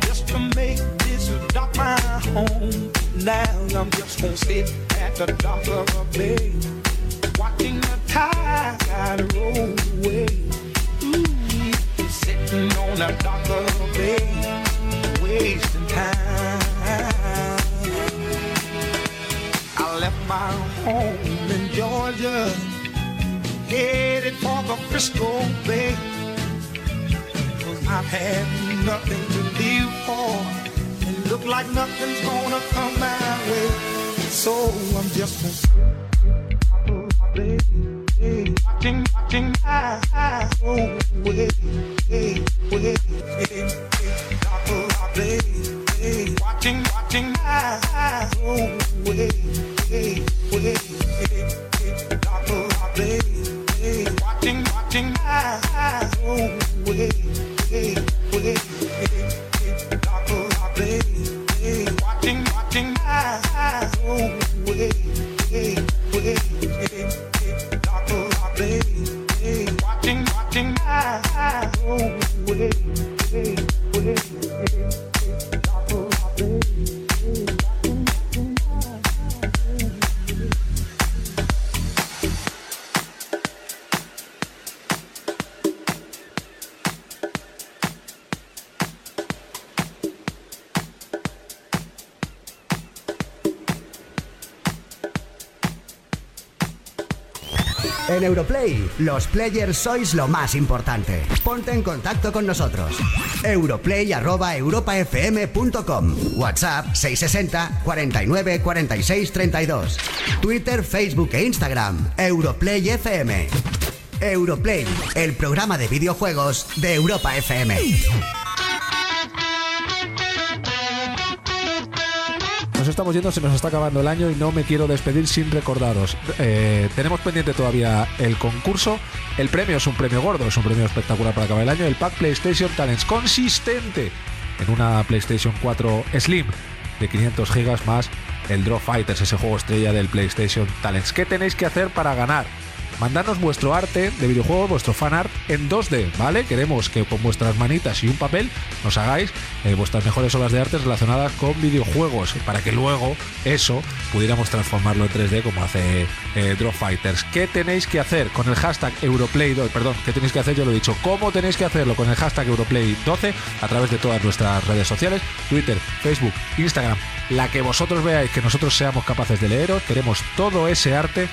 just to make this dock my home. Now I'm just gonna sit at the dock of a bay, watching the tide roll away. Ooh, sitting on the dock of a bay, wasting my home in Georgia, headed for the Frisco Bay. I've had nothing to live for, and look like nothing's gonna come my way. So I'm just gonna En Europlay, los players sois lo más importante. Ponte en contacto con nosotros. Europlay@europafm.com. WhatsApp 660 49 46 32. Twitter, Facebook e Instagram. Europlay FM. Europlay, el programa de videojuegos de Europa FM. Estamos yendo, se nos está acabando el año y no me quiero despedir sin recordaros. Eh, tenemos pendiente todavía el concurso. El premio es un premio gordo, es un premio espectacular para acabar el año. El pack PlayStation Talents consistente en una PlayStation 4 Slim de 500 gigas más el Draw Fighters, ese juego estrella del PlayStation Talents. ¿Qué tenéis que hacer para ganar? Mandarnos vuestro arte de videojuegos, vuestro fan art en 2D, ¿vale? Queremos que con vuestras manitas y un papel nos hagáis eh, vuestras mejores obras de arte relacionadas con videojuegos, para que luego eso pudiéramos transformarlo en 3D como hace eh, Drop Fighters. ¿Qué tenéis que hacer con el hashtag Europlay? Perdón, ¿qué tenéis que hacer? Yo lo he dicho. ¿Cómo tenéis que hacerlo con el hashtag Europlay12 a través de todas nuestras redes sociales? Twitter, Facebook, Instagram, la que vosotros veáis que nosotros seamos capaces de leeros. Queremos todo ese arte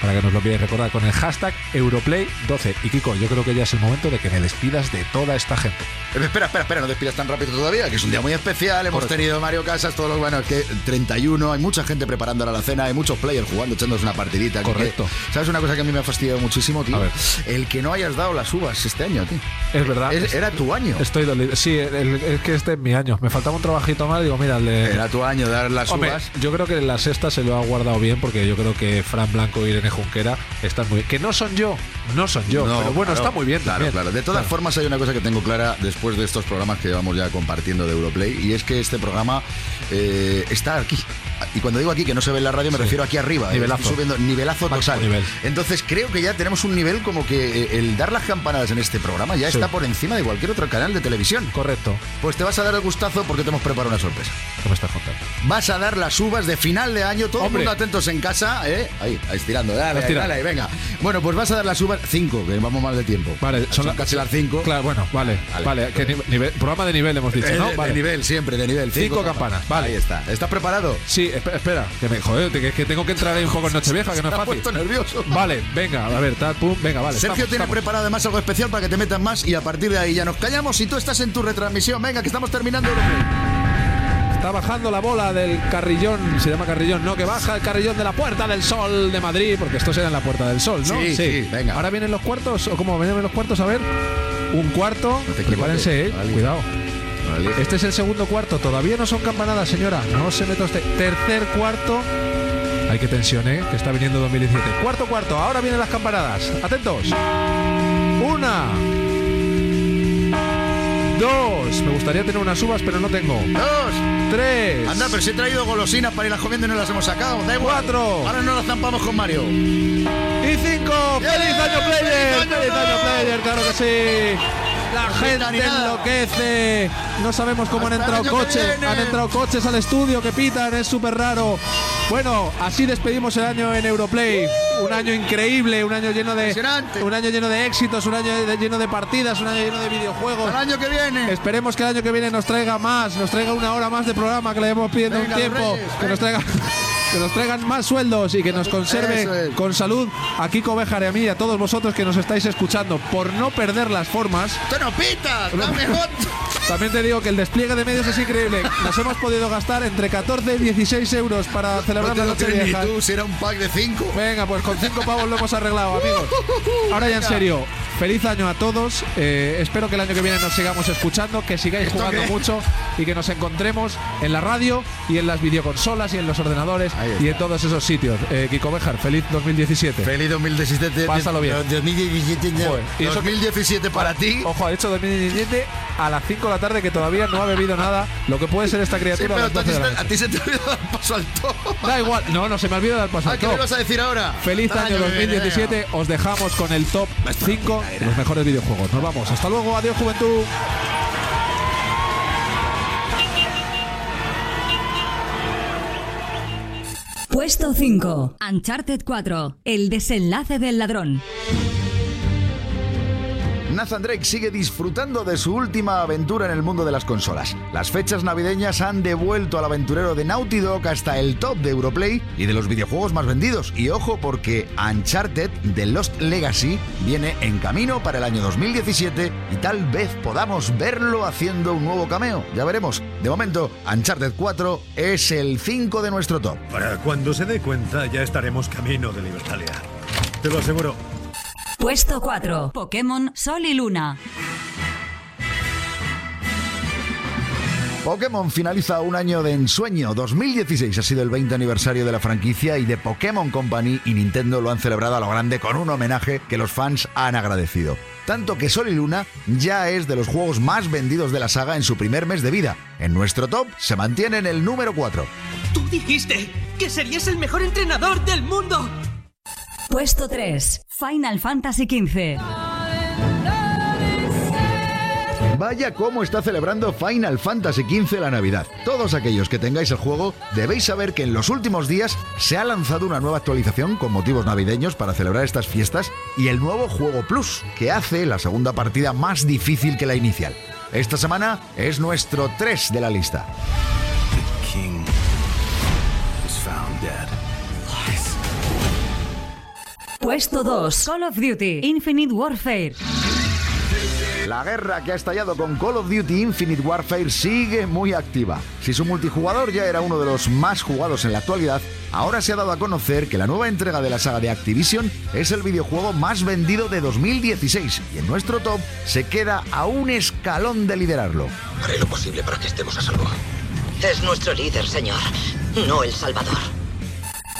para que nos lo olvidéis recordar con el hashtag Europlay12. Y Kiko, yo creo que ya es el momento de que me despidas de toda esta gente. Espera, espera, espera, no despidas tan rápido todavía, que es un día muy especial. Hemos Correcto. tenido Mario Casas, todos los bueno, es que 31, hay mucha gente preparando la cena, hay muchos players jugando, echándose una partidita. Correcto. que- ¿Sabes una cosa que a mí me ha fastidiado muchísimo, tío? A ver. El que no hayas dado las uvas este año, tío. Es verdad. Es- era tu año. Estoy dolido. Sí, es que este es mi año. Me faltaba un trabajito más. Digo, mira, le- Era tu año dar las Hombre, uvas. yo creo que la sexta se lo ha guardado bien porque yo creo que Fran Blanco y Irene Junquera están muy bien. Que no son yo, no son yo. No, pero bueno, claro, está muy bien Claro, también. claro. De todas Claro. formas, hay una cosa que tengo clara después de estos programas que llevamos ya compartiendo de Europlay, y es que este programa eh, está aquí. Y cuando digo aquí que no se ve en la radio, me refiero aquí arriba. eh, Nivelazo. estoy subiendo nivelazo total. nivel. Entonces creo que ya tenemos un nivel como que eh, el dar las campanadas en este programa ya Sí. está por encima de cualquier otro canal de televisión. Correcto. Pues te vas a dar el gustazo porque te hemos preparado una sorpresa. ¿Qué me estás contando? Vas a dar las uvas de final de año, todo el mundo atentos en casa, ¿eh? Ahí, ahí estirando, dale, dale, venga. Bueno, pues vas a dar las uvas cinco, que vamos mal de tiempo. Vale, son, la- casi las cinco. Claro, bueno, vale. Vale, que ni- nivel- programa de nivel hemos dicho, Eh, ¿no? de, Vale. de nivel, siempre, de nivel. Cinco campanas, vale. Ahí está. ¿Estás preparado? Sí, espe- espera, que me joder, que, que tengo que entrar ahí un poco en Nochevieja, que no es fácil. nervioso. Vale, venga, a ver, tal, pum, venga, vale. Sergio estamos, tiene estamos. preparado además algo especial para que te metas más y a partir de ahí ya nos callamos y tú estás en tu retransmisión. Venga, que estamos terminando. Europlay. Está bajando la bola del carrillón, se llama carrillón, no, que baja el carrillón de la Puerta del Sol de Madrid, porque esto será en la Puerta del Sol, ¿no? Sí, sí, venga. Ahora vienen los cuartos, o como vienen los cuartos, a ver. Un cuarto, No prepárense, eh, cuidado. Este es el segundo cuarto, todavía no son campanadas, señora, no se meta usted. Tercer cuarto, hay que tensión, ¿eh? Que está viniendo 2017. Cuarto cuarto, ahora vienen las campanadas, atentos. Una. Dos. Me gustaría tener unas uvas, pero no tengo. Dos. Tres. Anda, pero si he traído golosinas para irlas comiendo y no las hemos sacado. Da igual. Cuatro. Ahora no las zampamos con Mario. Y cinco. ¡Feliz año player! ¡Feliz año, ¡Feliz año no! player! ¡Claro que sí! La gente enloquece. No sabemos cómo han Hasta entrado coches. Han entrado coches al estudio que pitan, es súper raro. Bueno, así despedimos el año en Europlay. Un año increíble, un año lleno de un año lleno de éxitos, un año lleno de partidas, un año lleno de videojuegos. Al año que viene. Esperemos que el año que viene nos traiga más, nos traiga una hora más de programa que le hemos pidiendo Venga, un tiempo, Reyes, que nos traiga que nos traigan más sueldos y que nos conserve es. con salud a Kiko Bejar y a mí y a todos vosotros que nos estáis escuchando por no perder las formas. ¡Esto no pita! ¡Dame hot! También te digo que el despliegue de medios es increíble. Nos hemos podido gastar entre 14 y 16 euros para No celebrar te la noche crees ni vieja. tú, si era un pack de cinco. Venga, pues con cinco pavos lo hemos arreglado, amigos. Ahora ya en serio, feliz año a todos. Eh, espero que el año que viene nos sigamos escuchando, que sigáis ¿Esto jugando qué? mucho y que nos encontremos en la radio y en las videoconsolas y en los ordenadores. Y en todos esos sitios. Eh, Kiko Bejar, feliz 2017. Feliz 2017. Pásalo bien. 2017. no. Joder, y eso que- 2017 para ti. Ojo, ha hecho 2017 a las 5 de la tarde que todavía no ha bebido nada, lo que puede ser esta Sí, criatura pero a las a 12 de la ti, a ti se te olvidó dar paso al top. Da igual, no, no se me olvida dar paso Ah, al ¿qué me top. vas a decir ahora? Feliz año que viene, 2017. Os dejamos con el top 5 de los mejores videojuegos. Nos vamos. Hasta luego. Adiós, juventud. Puesto 5. Uncharted 4. El desenlace del ladrón. Nathan Drake sigue disfrutando de su última aventura en el mundo de las consolas. Las fechas navideñas han devuelto al aventurero de Naughty Dog hasta el top de Europlay y de los videojuegos más vendidos. Y ojo porque Uncharted The Lost Legacy viene en camino para el año 2017 y tal vez podamos verlo haciendo un nuevo cameo. Ya veremos. De momento, Uncharted 4 es el 5 de nuestro top. Para cuando se dé cuenta, ya estaremos camino de Libertalia. Te lo aseguro. Puesto 4. Pokémon Sol y Luna. Pokémon finaliza un año de ensueño. 2016 ha sido el 20 aniversario de la franquicia y de Pokémon Company y Nintendo lo han celebrado a lo grande con un homenaje que los fans han agradecido. Tanto que Sol y Luna ya es de los juegos más vendidos de la saga en su primer mes de vida. En nuestro top se mantiene en el número 4. Tú dijiste que serías el mejor entrenador del mundo. Puesto 3. Final Fantasy XV. Vaya cómo está celebrando Final Fantasy XV la Navidad. Todos aquellos que tengáis el juego debéis saber que en los últimos días se ha lanzado una nueva actualización con motivos navideños para celebrar estas fiestas y el nuevo juego Plus, que hace la segunda partida más difícil que la inicial. Esta semana es nuestro 3 de la lista. Puesto 2. Call of Duty. Infinite Warfare. La guerra que ha estallado con Call of Duty Infinite Warfare sigue muy activa. Si su multijugador ya era uno de los más jugados en la actualidad, ahora se ha dado a conocer que la nueva entrega de la saga de Activision es el videojuego más vendido de 2016 y en nuestro top se queda a un escalón de liderarlo. Haré lo posible para que estemos a salvo. Es nuestro líder, señor, no el salvador.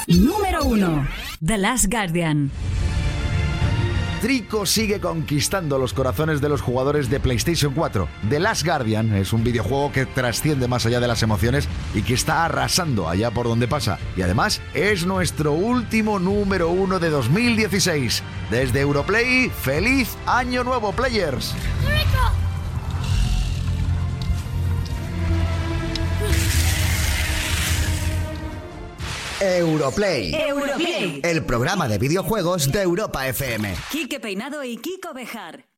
Número 1. The Last Guardian. Trico sigue conquistando los corazones de los jugadores de PlayStation 4. The Last Guardian es un videojuego que trasciende más allá de las emociones y que está arrasando allá por donde pasa. Y además es nuestro último número uno de 2016. Desde Europlay, feliz año nuevo, players. Europlay. Europlay. El programa de videojuegos de Europa FM. Quique Peinado y Kiko Bejar.